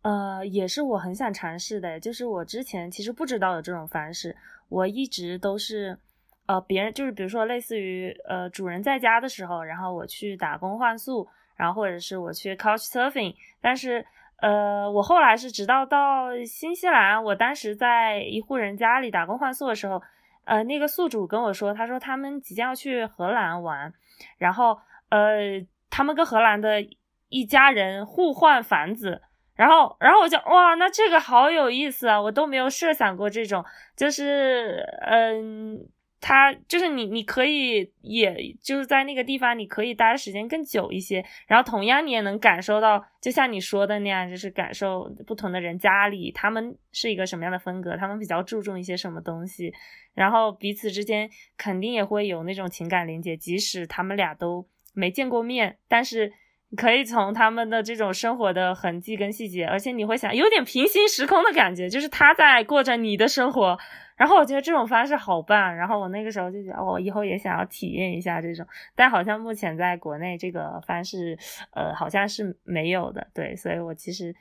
呃，也是我很想尝试的，就是我之前其实不知道有这种方式，我一直都是，呃，别人就是比如说类似于呃主人在家的时候，然后我去打工换宿，然后或者是我去 couch surfing，但是呃我后来是直到到新西兰，我当时在一户人家里打工换宿的时候，呃那个宿主跟我说，他说他们即将要去荷兰玩，然后呃他们跟荷兰的一家人互换房子。然后，然后我就哇，那这个好有意思啊！我都没有设想过这种，就是嗯，他就是你，你可以，也就是在那个地方，你可以待的时间更久一些。然后同样，你也能感受到，就像你说的那样，就是感受不同的人家里他们是一个什么样的风格，他们比较注重一些什么东西。然后彼此之间肯定也会有那种情感连接，即使他们俩都没见过面，但是可以从他们的这种生活的痕迹跟细节，而且你会想有点平行时空的感觉，就是他在过着你的生活。然后我觉得这种方式好棒，然后我那个时候就觉得，我以后也想要体验一下这种，但好像目前在国内这个方式，呃，好像是没有的，对，所以我其实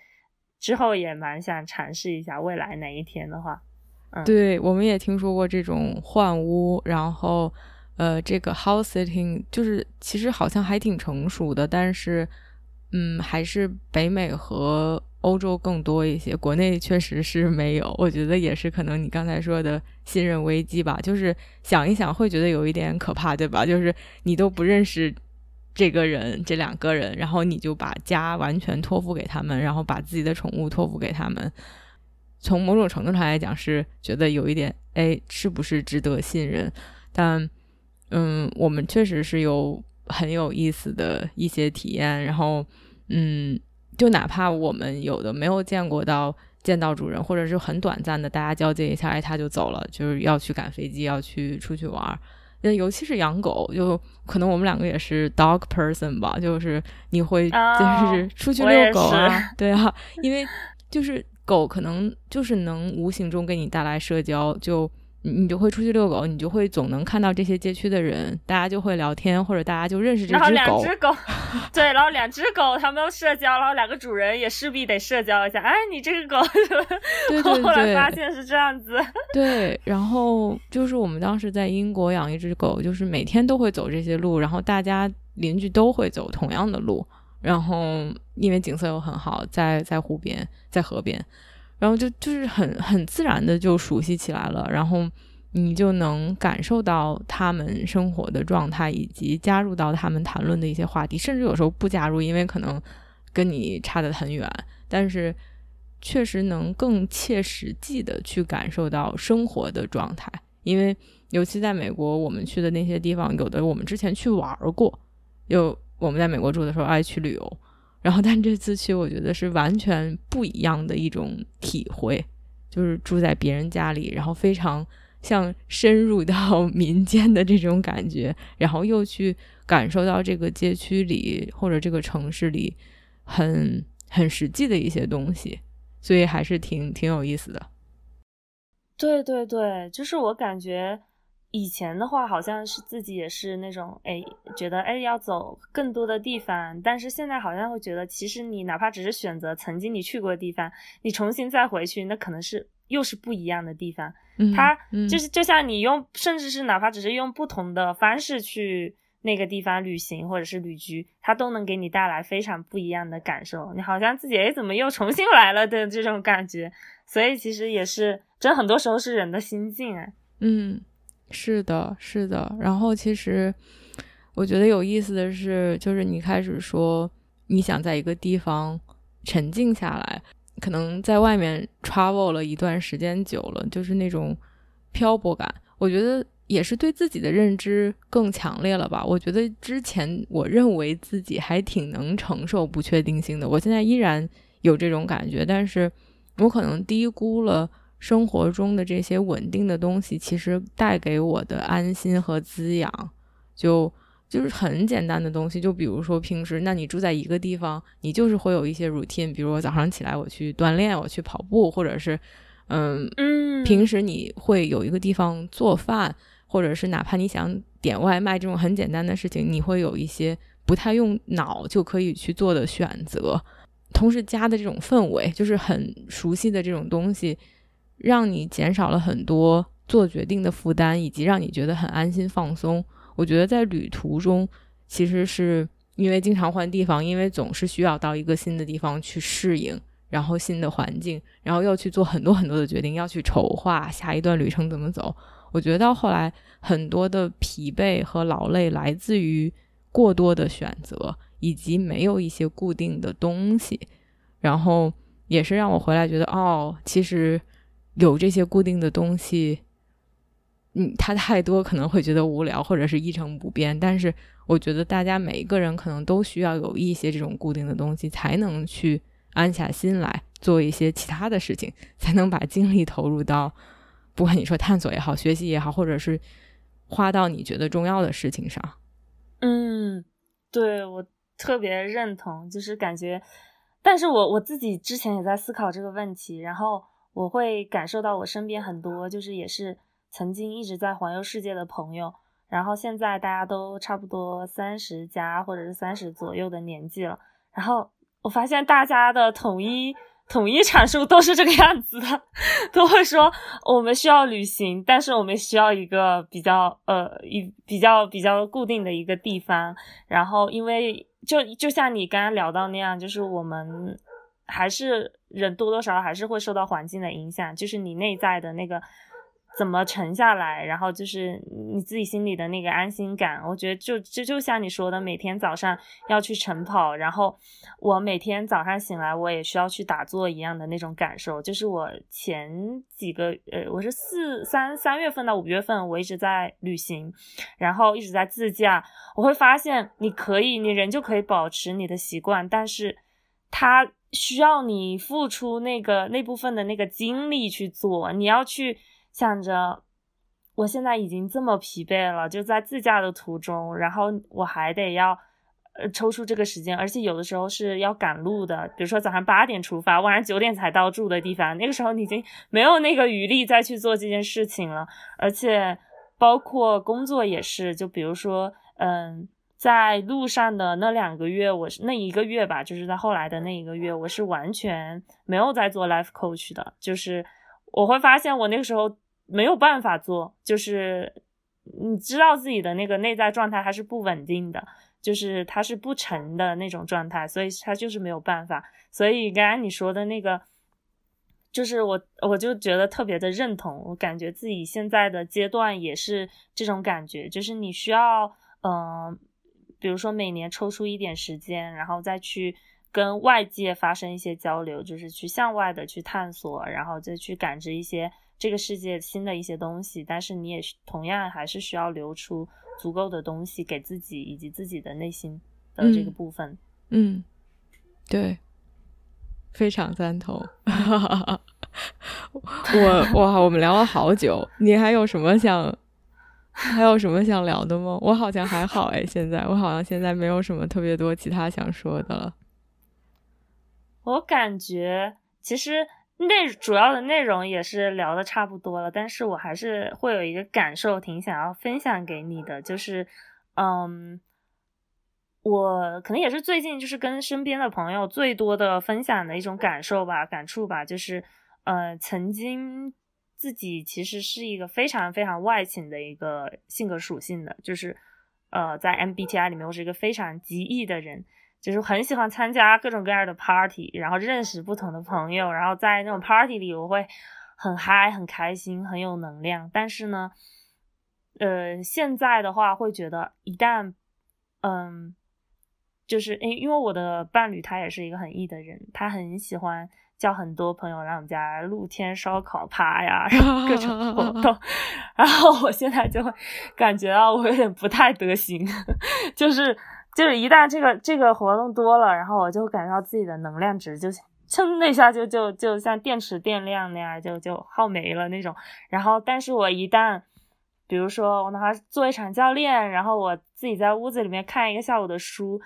之后也蛮想尝试一下，未来哪一天的话，嗯，对，我们也听说过这种换屋，然后呃，这个 house sitting 就是其实好像还挺成熟的，但是嗯，还是北美和。欧洲更多一些，国内确实是没有。我觉得也是可能你刚才说的信任危机吧，就是想一想会觉得有一点可怕，对吧？就是你都不认识这个人，这两个人，然后你就把家完全托付给他们，然后把自己的宠物托付给他们。从某种程度上来讲，是觉得有一点，哎，是不是值得信任？但，嗯，我们确实是有很有意思的一些体验，然后，嗯。就哪怕我们有的没有见过到见到主人，或者是很短暂的大家交接一下，哎，他就走了，就是要去赶飞机，要去出去玩。那尤其是养狗，就可能我们两个也是 dog person 吧，就是你会就 是出去遛狗啊，对啊，因为就是狗可能就是能无形中给你带来社交，就。你你就会出去遛狗，你就会总能看到这些街区的人，大家就会聊天，或者大家就认识这只狗。然后两只狗，对，然后两只狗它们社交，然后两个主人也势必得社交一下。哎，你这个狗，对对对，后来发现是这样子。对，然后就是我们当时在英国养一只狗，就是每天都会走这些路，然后大家邻居都会走同样的路，然后因为景色又很好，在在湖边，在河边。然后就就是很很自然的就熟悉起来了，然后你就能感受到他们生活的状态，以及加入到他们谈论的一些话题，甚至有时候不加入，因为可能跟你差得很远，但是确实能更切实际的去感受到生活的状态。因为尤其在美国，我们去的那些地方，有的我们之前去玩过，有我们在美国住的时候爱去旅游。然后，但这次去，我觉得是完全不一样的一种体会，就是住在别人家里，然后非常像深入到 民间的这种感觉，然后又去感受到这个街区里或者这个城市里很很实际的一些东西，所以还是挺挺有意思的。对对对，就是我感觉。以前的话，好像是自己也是那种，哎，觉得哎要走更多的地方，但是现在好像会觉得，其实你哪怕只是选择曾经你去过的地方，你重新再回去，那可能是又是不一样的地方。它就是就像你用，甚至是哪怕只是用不同的方式去那个地方旅行或者是旅居，它都能给你带来非常不一样的感受。你好像自己哎怎么又重新来了的这种感觉，所以其实也是，真很多时候是人的心境哎。嗯。是的，是的。然后其实我觉得有意思的是，就是你开始说你想在一个地方沉静下来，可能在外面 travel 了一段时间久了，就是那种漂泊感。我觉得也是对自己的认知更强烈了吧。我觉得之前我认为自己还挺能承受不确定性的，我现在依然有这种感觉，但是我可能低估了。生活中的这些稳定的东西，其实带给我的安心和滋养，就就是很简单的东西。就比如说平时，那你住在一个地方，你就是会有一些 routine，比如我早上起来我去锻炼，我去跑步，或者是嗯嗯，平时你会有一个地方做饭，或者是哪怕你想点外卖这种很简单的事情，你会有一些不太用脑就可以去做的选择。同时，家的这种氛围，就是很熟悉的这种东西。让你减少了很多做决定的负担，以及让你觉得很安心放松。我觉得在旅途中，其实是因为经常换地方，因为总是需要到一个新的地方去适应，然后新的环境，然后要去做很多很多的决定，要去筹划下一段旅程怎么走。我觉得到后来，很多的疲惫和劳累来自于过多的选择，以及没有一些固定的东西。然后也是让我回来觉得，哦，其实。有这些固定的东西，嗯，它太多可能会觉得无聊或者是一成不变。但是我觉得大家每一个人可能都需要有一些这种固定的东西，才能去安下心来做一些其他的事情，才能把精力投入到不管你说探索也好、学习也好，或者是花到你觉得重要的事情上。嗯，对我特别认同，就是感觉，但是我我自己之前也在思考这个问题，然后我会感受到我身边很多就是也是曾经一直在环游世界的朋友，然后现在大家都差不多三十加或者是三十左右的年纪了，然后我发现大家的统一。统一阐述都是这个样子的，都会说我们需要旅行，但是我们需要一个比较呃一比较比较固定的一个地方。然后，因为就就像你刚刚聊到那样，就是我们还是人多多少少还是会受到环境的影响，就是你内在的那个。怎么沉下来，然后就是你自己心里的那个安心感。我觉得就就就像你说的，每天早上要去晨跑，然后我每天早上醒来，我也需要去打坐一样的那种感受。就是我前几个呃，我是四三三月份到五月份，我一直在旅行，然后一直在自驾。我会发现，你可以，你人就可以保持你的习惯，但是它需要你付出那个那部分的那个精力去做，你要去。想着，我现在已经这么疲惫了，就在自驾的途中，然后我还得要，呃，抽出这个时间，而且有的时候是要赶路的，比如说早上八点出发，晚上九点才到住的地方，那个时候你已经没有那个余力再去做这件事情了。而且包括工作也是，就比如说，嗯，在路上的那两个月，我是那一个月吧，就是在后来的那一个月，我是完全没有在做 life coach 的，就是我会发现我那个时候。没有办法做，就是你知道自己的那个内在状态还是不稳定的，就是它是不成的那种状态，所以它就是没有办法。所以刚刚你说的那个，就是我我就觉得特别的认同，我感觉自己现在的阶段也是这种感觉，就是你需要嗯，比如说每年抽出一点时间，然后再去跟外界发生一些交流，就是去向外的去探索，然后再去感知一些。这个世界新的一些东西，但是你也同样还是需要留出足够的东西给自己以及自己的内心的这个部分。嗯，对，非常赞同。我哇，我们聊了好久，你还有什么想 还有什么想聊的吗？我好像还好哎，现在我好像现在没有什么特别多其他想说的了。我感觉其实。内主要的内容也是聊的差不多了，但是我还是会有一个感受，挺想要分享给你的，就是，嗯，我可能也是最近就是跟身边的朋友最多的分享的一种感受吧，感触吧，就是，呃，曾经自己其实是一个非常非常外倾的一个性格属性的，就是，呃，在 MBTI 里面我是一个非常极易的人。就是很喜欢参加各种各样的 party，然后认识不同的朋友，然后在那种 party 里我会很嗨、很开心、很有能量。但是呢，呃，现在的话会觉得一旦，嗯，就是因因为我的伴侣他也是一个很 E 的人，他很喜欢叫很多朋友来我们家露天烧烤趴呀，然后各种活动，然后我现在就会感觉到我有点不太得行，就是。就是一旦这个这个活动多了，然后我就感觉到自己的能量值就噌那下就就就像电池电量那样就就耗没了那种。然后，但是我一旦，比如说我哪怕做一场教练，然后我自己在屋子里面看一个下午的书，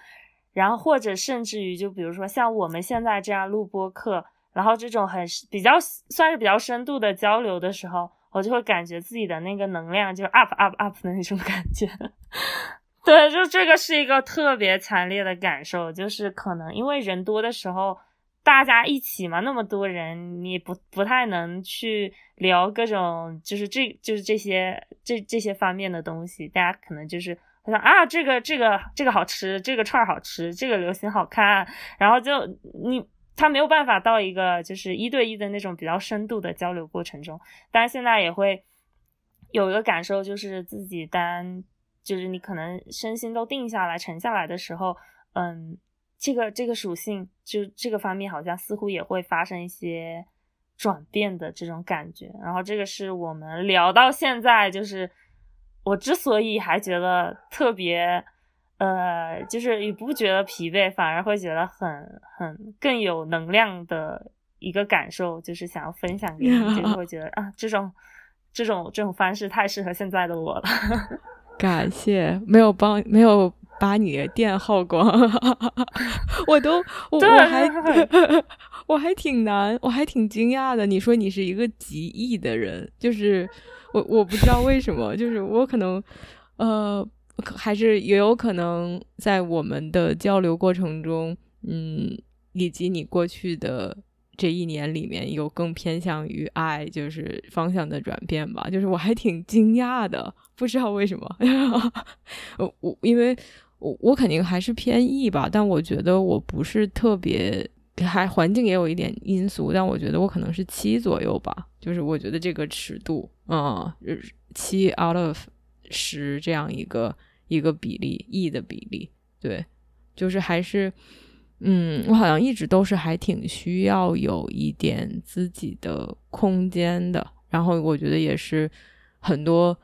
然后或者甚至于就比如说像我们现在这样录播课，然后这种很比较算是比较深度的交流的时候，我就会感觉自己的那个能量就 up up up 的那种感觉。对，就这个是一个特别强烈的感受，就是可能因为人多的时候，大家一起嘛，那么多人，你不不太能去聊各种，就是这就是这些这这些方面的东西，大家可能就是他说啊，这个这个这个好吃，这个串儿好吃，这个流行好看，然后就你他没有办法到一个就是一对一的那种比较深度的交流过程中，但是现在也会有一个感受，就是自己单。就是你可能身心都定下来、沉下来的时候，嗯，这个这个属性就这个方面好像似乎也会发生一些转变的这种感觉。然后这个是我们聊到现在，就是我之所以还觉得特别，呃，就是也不觉得疲惫，反而会觉得很很更有能量的一个感受，就是想要分享给你，就是会觉得 啊，这种这种这种方式太适合现在的我了。感谢，没有帮，没有。把你的店耗光，我都我我还我还挺难，我还挺惊讶的。你说你是一个极易的人，就是我我不知道为什么，就是我可能呃，还是也有可能在我们的交流过程中，嗯，以及你过去的这一年里面有更偏向于爱就是方向的转变吧。就是我还挺惊讶的，不知道为什么，我我因为。我我肯定还是偏 E 吧，但我觉得我不是特别，还环境也有一点因素，但我觉得我可能是七左右吧，就是我觉得这个尺度，嗯，七 out of 十这样一个一个比例，E 的比例，对，就是还是，嗯，我好像一直都是还挺需要有一点自己的空间的，然后我觉得也是很多，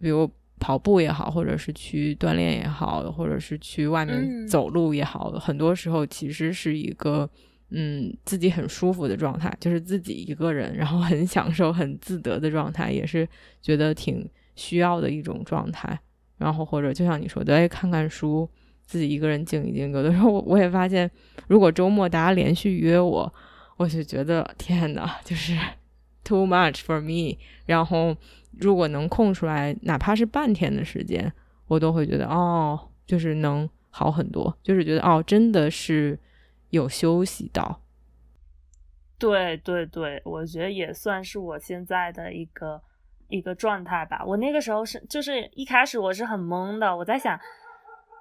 比如。跑步也好，或者是去锻炼也好，或者是去外面走路也好，很多时候其实是一个嗯自己很舒服的状态，就是自己一个人，然后很享受、很自得的状态，也是觉得挺需要的一种状态。然后或者就像你说的，哎，看看书，自己一个人静一静。有的时候我也发现，如果周末大家连续约我，我就觉得天呐，就是 too much for me。然后。如果能空出来，哪怕是半天的时间，我都会觉得哦，就是能好很多，就是觉得哦，真的是有休息到。对对对，我觉得也算是我现在的一个一个状态吧。我那个时候是，就是一开始我是很懵的，我在想，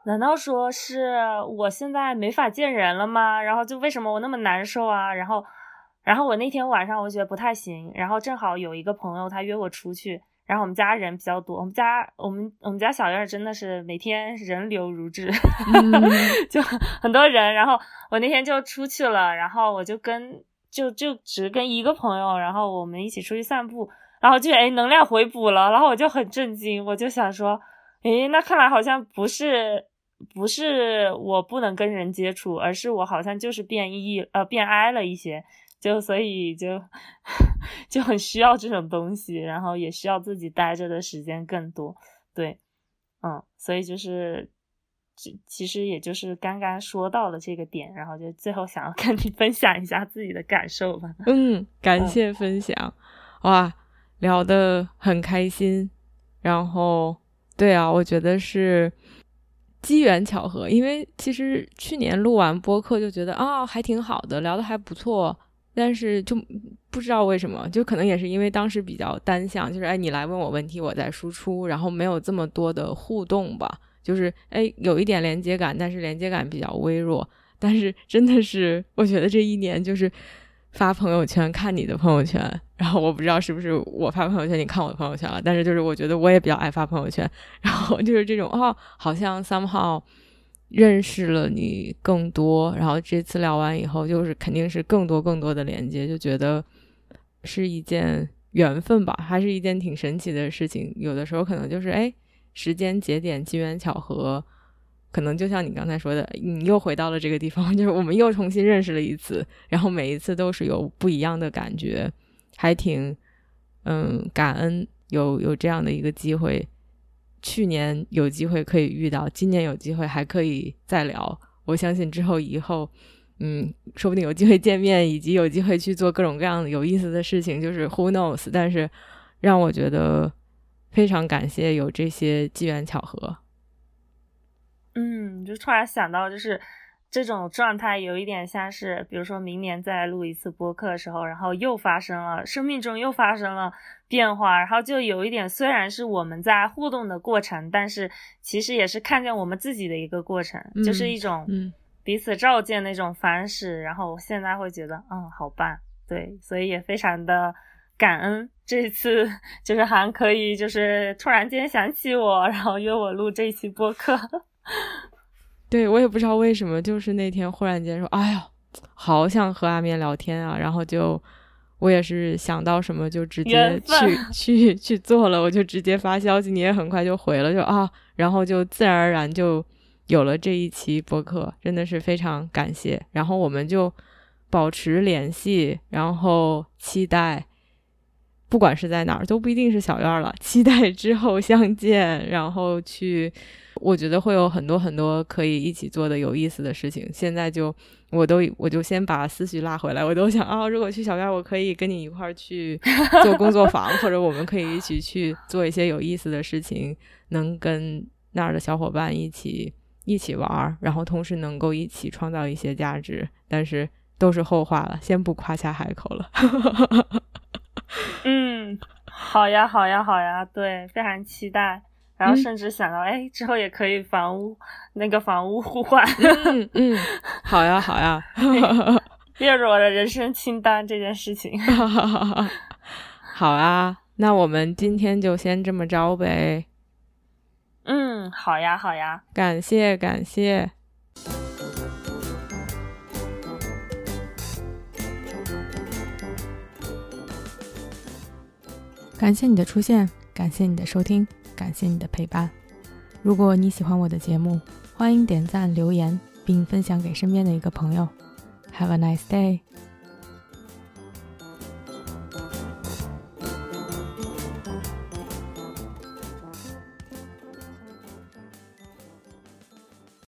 难道说是我现在没法见人了吗？然后就为什么我那么难受啊？然后。然后我那天晚上我觉得不太行，然后正好有一个朋友他约我出去，然后我们家人比较多，我们家我们我们家小院真的是每天人流如织，就很多人。然后我那天就出去了，然后我就跟就就只跟一个朋友，然后我们一起出去散步，然后就哎能量回补了，然后我就很震惊，我就想说，诶，那看来好像不是不是我不能跟人接触，而是我好像就是变异呃变矮了一些。就所以就 就很需要这种东西，然后也需要自己待着的时间更多。对，嗯，所以就是其其实也就是刚刚说到了这个点，然后就最后想要跟你分享一下自己的感受吧。嗯，感谢分享，哇，聊得很开心。然后，对啊，我觉得是机缘巧合，因为其实去年录完播客就觉得啊，还挺好的，聊得还不错。但是就不知道为什么，就可能也是因为当时比较单向，就是哎，你来问我问题，我在输出，然后没有这么多的互动吧。就是哎，有一点连接感，但是连接感比较微弱。但是真的是，我觉得这一年就是发朋友圈，看你的朋友圈，然后我不知道是不是我发朋友圈，你看我的朋友圈了。但是就是我觉得我也比较爱发朋友圈，然后就是这种哦，好像 somehow。认识了你更多，然后这次聊完以后，就是肯定是更多更多的连接，就觉得是一件缘分吧，还是一件挺神奇的事情。有的时候可能就是哎，时间节点、机缘巧合，可能就像你刚才说的，你又回到了这个地方，就是我们又重新认识了一次，然后每一次都是有不一样的感觉，还挺嗯感恩有有这样的一个机会。去年有机会可以遇到，今年有机会还可以再聊。我相信之后以后，嗯，说不定有机会见面，以及有机会去做各种各样有意思的事情，就是 who knows。但是让我觉得非常感谢有这些机缘巧合。嗯，就突然想到，就是。这种状态有一点像是，比如说明年再录一次播客的时候，然后又发生了生命中又发生了变化，然后就有一点，虽然是我们在互动的过程，但是其实也是看见我们自己的一个过程，就是一种彼此照见那种方式。然后现在会觉得，嗯，好棒，对，所以也非常的感恩这次，就是还可以，就是突然间想起我，然后约我录这一期播客。对，我也不知道为什么，就是那天忽然间说，哎呀，好想和阿面聊天啊，然后就我也是想到什么就直接去去去做了，我就直接发消息，你也很快就回了，就啊，然后就自然而然就有了这一期播客，真的是非常感谢。然后我们就保持联系，然后期待，不管是在哪儿都不一定是小院了，期待之后相见，然后去。我觉得会有很多很多可以一起做的有意思的事情。现在就我都我就先把思绪拉回来，我都想啊，如果去小院，我可以跟你一块儿去 做工作坊，或者我们可以一起去做一些有意思的事情，能跟那儿的小伙伴一起一起玩儿，然后同时能够一起创造一些价值。但是都是后话了，先不夸下海口了。嗯，好呀，好呀，好呀，对，非常期待。然后甚至想到，哎，之后也可以房屋那个房屋互换。嗯嗯，好呀好呀，列入我的人生清单这件事情。好啊，那我们今天就先这么着呗。嗯，好呀好呀，感谢感谢，感谢你的出现，感谢你的收听。感谢你的陪伴。如果你喜欢我的节目，欢迎点赞、留言，并分享给身边的一个朋友。Have a nice day.